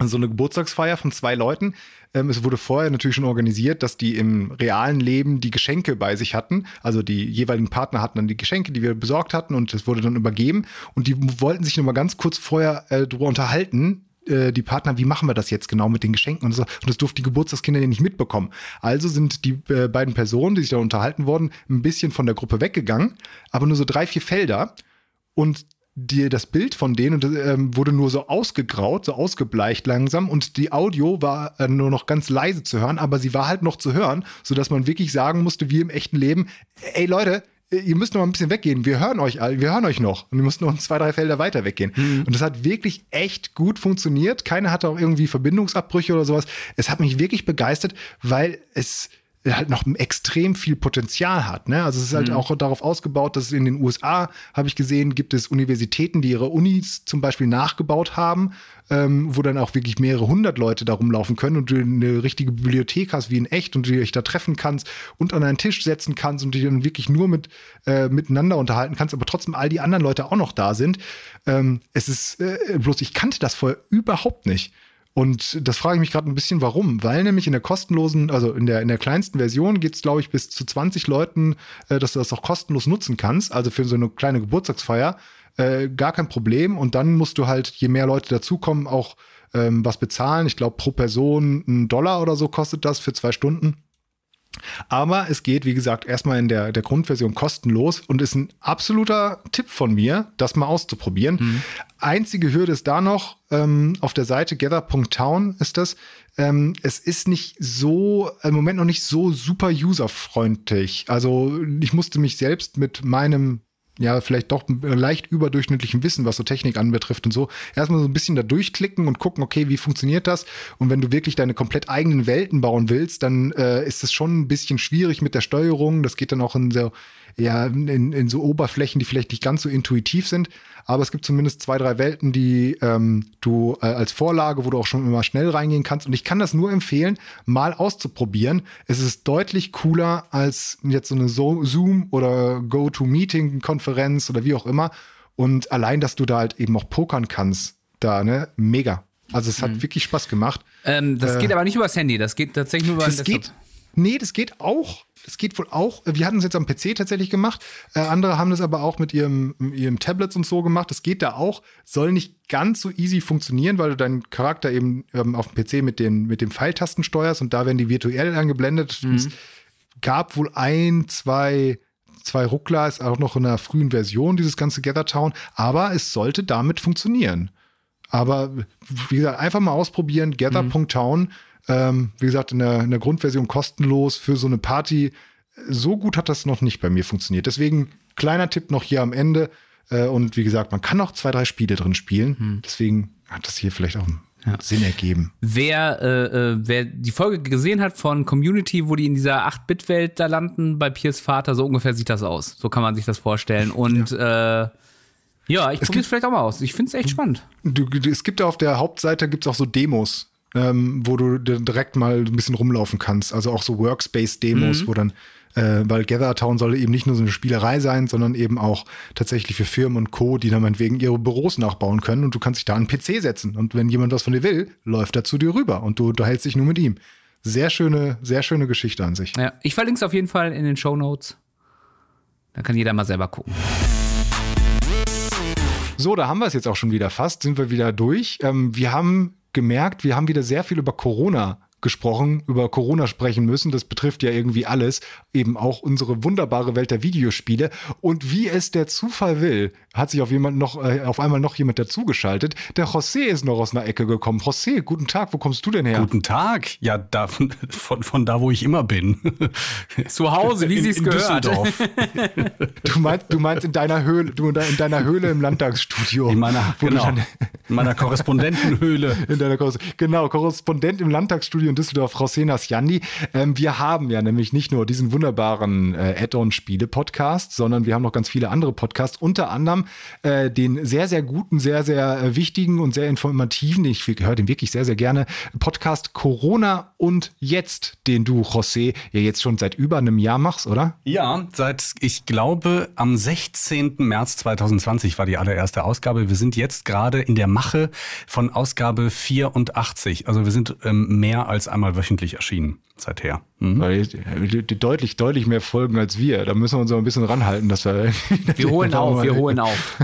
so eine Geburtstagsfeier von zwei Leuten. Ähm, es wurde vorher natürlich schon organisiert, dass die im realen Leben die Geschenke bei sich hatten. Also die jeweiligen Partner hatten dann die Geschenke, die wir besorgt hatten und es wurde dann übergeben. Und die wollten sich noch mal ganz kurz vorher äh, darüber unterhalten, äh, die Partner, wie machen wir das jetzt genau mit den Geschenken und so. Und das durften die Geburtstagskinder ja nicht mitbekommen. Also sind die äh, beiden Personen, die sich da unterhalten wurden, ein bisschen von der Gruppe weggegangen, aber nur so drei, vier Felder. Und die, das Bild von denen ähm, wurde nur so ausgegraut, so ausgebleicht langsam und die Audio war äh, nur noch ganz leise zu hören, aber sie war halt noch zu hören, sodass man wirklich sagen musste, wie im echten Leben, ey Leute, ihr müsst noch mal ein bisschen weggehen, wir hören euch alle, wir hören euch noch. Und wir mussten noch zwei, drei Felder weiter weggehen. Mhm. Und das hat wirklich echt gut funktioniert. Keiner hatte auch irgendwie Verbindungsabbrüche oder sowas. Es hat mich wirklich begeistert, weil es halt noch extrem viel Potenzial hat. Ne? Also es ist halt mhm. auch darauf ausgebaut, dass in den USA, habe ich gesehen, gibt es Universitäten, die ihre Unis zum Beispiel nachgebaut haben, ähm, wo dann auch wirklich mehrere hundert Leute da rumlaufen können und du eine richtige Bibliothek hast wie in echt und du dich da treffen kannst und an einen Tisch setzen kannst und dich dann wirklich nur mit äh, miteinander unterhalten kannst, aber trotzdem all die anderen Leute auch noch da sind. Ähm, es ist äh, bloß, ich kannte das vorher überhaupt nicht. Und das frage ich mich gerade ein bisschen, warum? Weil nämlich in der kostenlosen, also in der, in der kleinsten Version geht es, glaube ich, bis zu 20 Leuten, äh, dass du das auch kostenlos nutzen kannst. Also für so eine kleine Geburtstagsfeier äh, gar kein Problem. Und dann musst du halt, je mehr Leute dazukommen, auch ähm, was bezahlen. Ich glaube, pro Person ein Dollar oder so kostet das für zwei Stunden. Aber es geht, wie gesagt, erstmal in der, der Grundversion kostenlos und ist ein absoluter Tipp von mir, das mal auszuprobieren. Mhm. Einzige Hürde ist da noch, ähm, auf der Seite gather.town ist das. Ähm, es ist nicht so, im Moment noch nicht so super userfreundlich. Also ich musste mich selbst mit meinem ja, vielleicht doch leicht überdurchschnittlichem Wissen, was so Technik anbetrifft und so, erstmal so ein bisschen da durchklicken und gucken, okay, wie funktioniert das? Und wenn du wirklich deine komplett eigenen Welten bauen willst, dann äh, ist es schon ein bisschen schwierig mit der Steuerung. Das geht dann auch in so, ja, in, in so Oberflächen, die vielleicht nicht ganz so intuitiv sind aber es gibt zumindest zwei, drei Welten, die ähm, du äh, als Vorlage, wo du auch schon immer schnell reingehen kannst. Und ich kann das nur empfehlen, mal auszuprobieren. Es ist deutlich cooler als jetzt so eine Zoom oder Go-To-Meeting-Konferenz oder wie auch immer. Und allein, dass du da halt eben auch pokern kannst, da, ne, mega. Also es hat mhm. wirklich Spaß gemacht. Ähm, das äh, geht aber nicht übers Handy, das geht tatsächlich nur über das Desktop. Geht, nee, das geht auch das geht wohl auch. Wir hatten es jetzt am PC tatsächlich gemacht. Äh, andere haben das aber auch mit ihrem, ihrem Tablets und so gemacht. Das geht da auch. Soll nicht ganz so easy funktionieren, weil du deinen Charakter eben ähm, auf dem PC mit, den, mit dem Pfeiltasten steuerst und da werden die virtuell angeblendet. Mhm. Es gab wohl ein, zwei zwei Ruckler, ist auch noch in einer frühen Version, dieses ganze Gather Town, aber es sollte damit funktionieren. Aber wie gesagt, einfach mal ausprobieren, gather.town. Mhm. Ähm, wie gesagt, in der, in der Grundversion kostenlos für so eine Party. So gut hat das noch nicht bei mir funktioniert. Deswegen kleiner Tipp noch hier am Ende. Äh, und wie gesagt, man kann auch zwei, drei Spiele drin spielen. Hm. Deswegen hat das hier vielleicht auch ja. Sinn ergeben. Wer, äh, äh wer die Folge gesehen hat von Community, wo die in dieser 8-Bit-Welt da landen, bei Piers Vater, so ungefähr sieht das aus. So kann man sich das vorstellen. Und ja. äh, ja, ich probiere es vielleicht auch mal aus. Ich finde es echt spannend. Du, es gibt ja auf der Hauptseite gibt's auch so Demos ähm, wo du direkt mal ein bisschen rumlaufen kannst. Also auch so Workspace-Demos, mhm. wo dann, äh, weil Gathertown soll eben nicht nur so eine Spielerei sein, sondern eben auch tatsächlich für Firmen und Co., die dann meinetwegen ihre Büros nachbauen können und du kannst dich da an den PC setzen. Und wenn jemand was von dir will, läuft er zu dir rüber und du unterhältst dich nur mit ihm. Sehr schöne, sehr schöne Geschichte an sich. Ja, ich verlinke es auf jeden Fall in den Show Notes. Da kann jeder mal selber gucken. So, da haben wir es jetzt auch schon wieder fast, sind wir wieder durch. Ähm, wir haben gemerkt, wir haben wieder sehr viel über Corona gesprochen, über Corona sprechen müssen. Das betrifft ja irgendwie alles, eben auch unsere wunderbare Welt der Videospiele. Und wie es der Zufall will, hat sich auf jemand noch, äh, auf einmal noch jemand dazugeschaltet. Der José ist noch aus einer Ecke gekommen. José, guten Tag, wo kommst du denn her? Guten Tag, ja, da, von, von, von da, wo ich immer bin. Zu Hause, wie sie es gehört. Düsseldorf. du meinst, du meinst in deiner Höhle, du in deiner Höhle im Landtagsstudio. In meiner, genau, in meiner Korrespondentenhöhle. In deiner Korrespondent, genau, Korrespondent im Landtagsstudio in Düsseldorf, Rosena Sjandi. Ähm, wir haben ja nämlich nicht nur diesen wunderbaren äh, Add-on-Spiele-Podcast, sondern wir haben noch ganz viele andere Podcasts, unter anderem äh, den sehr, sehr guten, sehr, sehr äh, wichtigen und sehr informativen, ich höre den wirklich sehr, sehr gerne, Podcast Corona und Jetzt, den du, José, ja jetzt schon seit über einem Jahr machst, oder? Ja, seit, ich glaube, am 16. März 2020 war die allererste Ausgabe. Wir sind jetzt gerade in der Mache von Ausgabe 84. Also wir sind ähm, mehr als einmal wöchentlich erschienen seither. Mhm. Weil deutlich, deutlich mehr Folgen als wir. Da müssen wir uns auch ein bisschen ranhalten, dass wir. Wir holen auf, wir holen auf.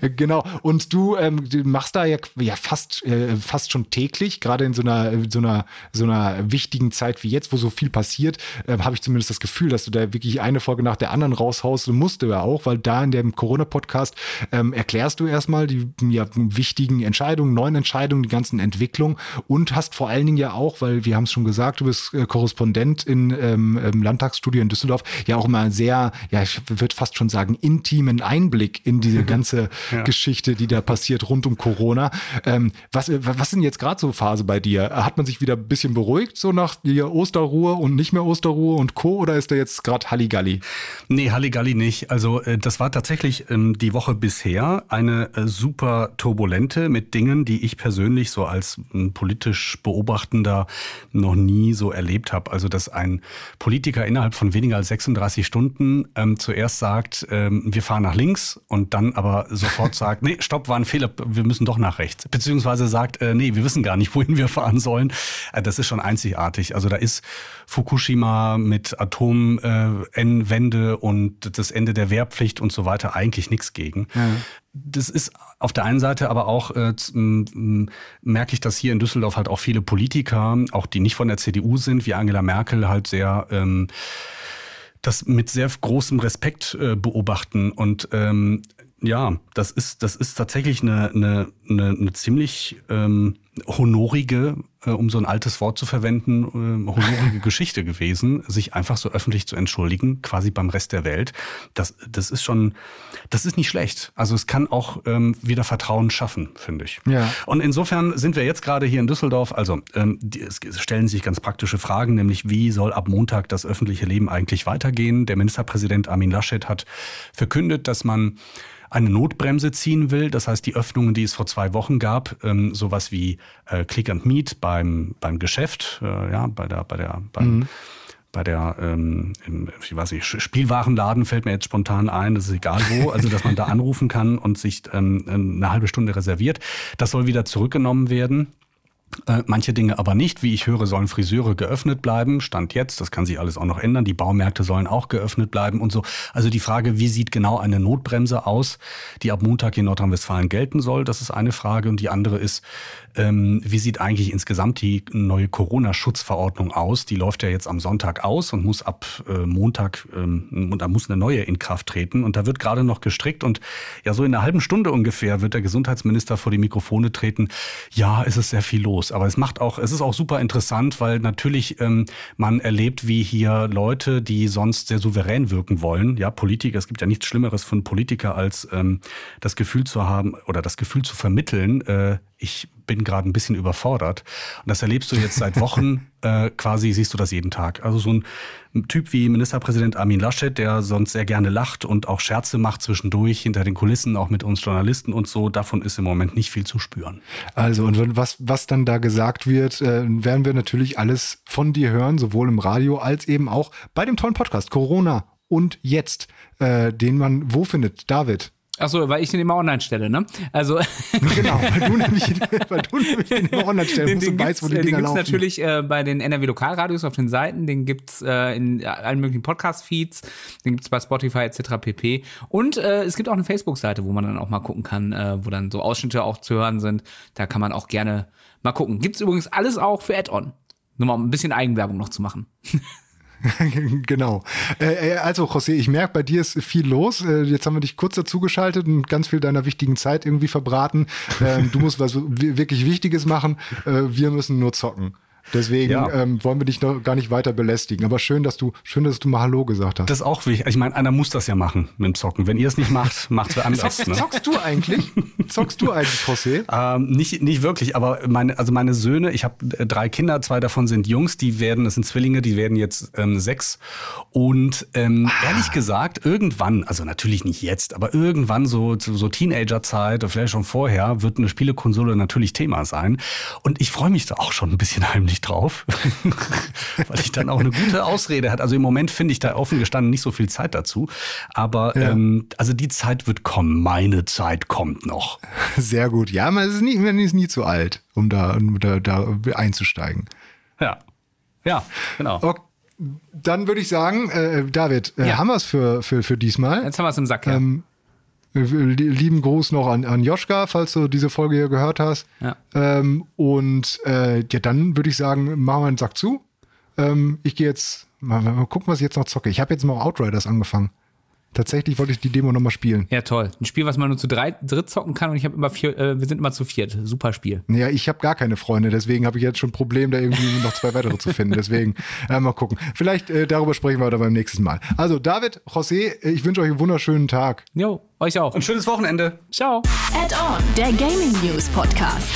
genau. Und du, ähm, du machst da ja, ja fast, äh, fast schon täglich, gerade in so einer, so einer, so einer wichtigen Zeit wie jetzt, wo so viel passiert, äh, habe ich zumindest das Gefühl, dass du da wirklich eine Folge nach der anderen raushaust. Du musst du ja auch, weil da in dem Corona-Podcast ähm, erklärst du erstmal die ja, wichtigen Entscheidungen, neuen Entscheidungen, die ganzen Entwicklungen und hast vor allen Dingen ja auch, weil wir haben es schon gesagt, du bist äh, Korrespondent in, ähm, im Landtagsstudio in Düsseldorf, ja auch immer sehr, ja, ich würde fast schon sagen, intimen Einblick in diese ganze ja. Geschichte, die da passiert rund um Corona. Ähm, was, äh, was ist denn jetzt gerade so Phase bei dir? Hat man sich wieder ein bisschen beruhigt, so nach der Osterruhe und nicht mehr Osterruhe und Co. oder ist da jetzt gerade Halligalli? Nee, Halligalli nicht. Also äh, das war tatsächlich ähm, die Woche bisher eine äh, super turbulente mit Dingen, die ich persönlich so als politisch Beobachtender noch nie so erlebt habe. Also dass ein Politiker innerhalb von weniger als 36 Stunden ähm, zuerst sagt, ähm, wir fahren nach links und dann aber sofort sagt, nee, stopp, war ein Fehler, wir müssen doch nach rechts. Beziehungsweise sagt, äh, nee, wir wissen gar nicht, wohin wir fahren sollen. Äh, das ist schon einzigartig. Also da ist Fukushima mit Atomwende äh, und das Ende der Wehrpflicht und so weiter eigentlich nichts gegen. Ja. Das ist auf der einen Seite aber auch, äh, merke ich, dass hier in Düsseldorf halt auch viele Politiker, auch die nicht von der CDU sind, wie Angela Merkel, halt sehr ähm, das mit sehr großem Respekt äh, beobachten. Und ähm, ja, das ist, das ist tatsächlich eine, eine, eine, eine ziemlich ähm, honorige, äh, um so ein altes Wort zu verwenden, äh, honorige Geschichte gewesen, sich einfach so öffentlich zu entschuldigen, quasi beim Rest der Welt. Das, das ist schon, das ist nicht schlecht. Also es kann auch ähm, wieder Vertrauen schaffen, finde ich. Ja. Und insofern sind wir jetzt gerade hier in Düsseldorf, also ähm, die, es stellen sich ganz praktische Fragen, nämlich wie soll ab Montag das öffentliche Leben eigentlich weitergehen? Der Ministerpräsident Armin Laschet hat verkündet, dass man eine Notbremse ziehen will. Das heißt, die Öffnungen, die es vor zwei Wochen gab, ähm, sowas wie äh, Click and Meet beim, beim Geschäft, äh, ja, bei der, bei der, beim, mhm bei der, ähm, im, ich weiß nicht, Spielwarenladen fällt mir jetzt spontan ein, das ist egal wo, also dass man da anrufen kann und sich ähm, eine halbe Stunde reserviert. Das soll wieder zurückgenommen werden. Äh, manche Dinge aber nicht. Wie ich höre, sollen Friseure geöffnet bleiben. Stand jetzt, das kann sich alles auch noch ändern. Die Baumärkte sollen auch geöffnet bleiben und so. Also die Frage, wie sieht genau eine Notbremse aus, die ab Montag in Nordrhein-Westfalen gelten soll, das ist eine Frage. Und die andere ist, ähm, wie sieht eigentlich insgesamt die neue Corona-Schutzverordnung aus? Die läuft ja jetzt am Sonntag aus und muss ab äh, Montag, ähm, und da muss eine neue in Kraft treten. Und da wird gerade noch gestrickt und ja, so in einer halben Stunde ungefähr wird der Gesundheitsminister vor die Mikrofone treten. Ja, es ist sehr viel los. Aber es macht auch, es ist auch super interessant, weil natürlich ähm, man erlebt, wie hier Leute, die sonst sehr souverän wirken wollen, ja, Politiker, es gibt ja nichts Schlimmeres von Politiker, als ähm, das Gefühl zu haben oder das Gefühl zu vermitteln, äh, ich bin gerade ein bisschen überfordert. Und das erlebst du jetzt seit Wochen, äh, quasi siehst du das jeden Tag. Also so ein Typ wie Ministerpräsident Armin Laschet, der sonst sehr gerne lacht und auch Scherze macht zwischendurch hinter den Kulissen, auch mit uns Journalisten und so, davon ist im Moment nicht viel zu spüren. Also und was, was dann da gesagt wird, äh, werden wir natürlich alles von dir hören, sowohl im Radio als eben auch bei dem tollen Podcast Corona und jetzt, äh, den man wo findet, David? Achso, weil ich den immer online stelle, ne? Also genau, weil du nämlich, weil du nämlich den immer online stellen musst und weißt, wo die den Dinger gibt's laufen. natürlich äh, bei den NRW Lokalradios auf den Seiten, den gibt's äh, in allen möglichen Podcast-Feeds, den gibt's bei Spotify etc. pp. Und äh, es gibt auch eine Facebook-Seite, wo man dann auch mal gucken kann, äh, wo dann so Ausschnitte auch zu hören sind. Da kann man auch gerne mal gucken. Gibt's übrigens alles auch für Add-on. Nur mal ein bisschen Eigenwerbung noch zu machen. genau. Äh, äh, also, José, ich merke, bei dir ist viel los. Äh, jetzt haben wir dich kurz dazugeschaltet und ganz viel deiner wichtigen Zeit irgendwie verbraten. Ähm, du musst was wirklich Wichtiges machen. Äh, wir müssen nur zocken. Deswegen ja. ähm, wollen wir dich noch gar nicht weiter belästigen. Aber schön, dass du, schön, dass du mal Hallo gesagt hast. Das ist auch wichtig. Ich meine, einer muss das ja machen mit dem Zocken. Wenn ihr es nicht macht, macht es anders. Zockst, ne? zockst du eigentlich? zockst du eigentlich, José? Ähm, nicht, nicht wirklich, aber meine, also meine Söhne, ich habe äh, drei Kinder, zwei davon sind Jungs, die werden, das sind Zwillinge, die werden jetzt ähm, sechs. Und ähm, ah. ehrlich gesagt, irgendwann, also natürlich nicht jetzt, aber irgendwann so, so Teenagerzeit oder vielleicht schon vorher, wird eine Spielekonsole natürlich Thema sein. Und ich freue mich da auch schon ein bisschen heimlich nicht drauf, weil ich dann auch eine gute Ausrede hatte. Also im Moment finde ich da offen gestanden nicht so viel Zeit dazu. Aber ja. ähm, also die Zeit wird kommen. Meine Zeit kommt noch. Sehr gut. Ja, man ist nie, man ist nie zu alt, um da, um da, da einzusteigen. Ja. Ja, genau. Okay. Dann würde ich sagen, äh, David, äh, ja. haben wir es für, für, für diesmal. Jetzt haben wir es im Sack, ja. Ähm, lieben Gruß noch an, an Joschka, falls du diese Folge hier gehört hast. Ja. Ähm, und äh, ja, dann würde ich sagen, machen wir einen Sack zu. Ähm, ich gehe jetzt, mal, mal, gucken, was ich jetzt noch zocke. Ich habe jetzt mal Outriders angefangen. Tatsächlich wollte ich die Demo nochmal spielen. Ja, toll. Ein Spiel, was man nur zu drei, dritt zocken kann und ich habe immer vier, äh, wir sind immer zu viert. Super Spiel. Ja, ich habe gar keine Freunde, deswegen habe ich jetzt schon ein Problem, da irgendwie noch zwei weitere zu finden. Deswegen äh, mal gucken. Vielleicht äh, darüber sprechen wir dann beim nächsten Mal. Also, David, José, ich wünsche euch einen wunderschönen Tag. Jo, euch auch. Ein schönes Wochenende. Ciao. Add-on, der Gaming News Podcast.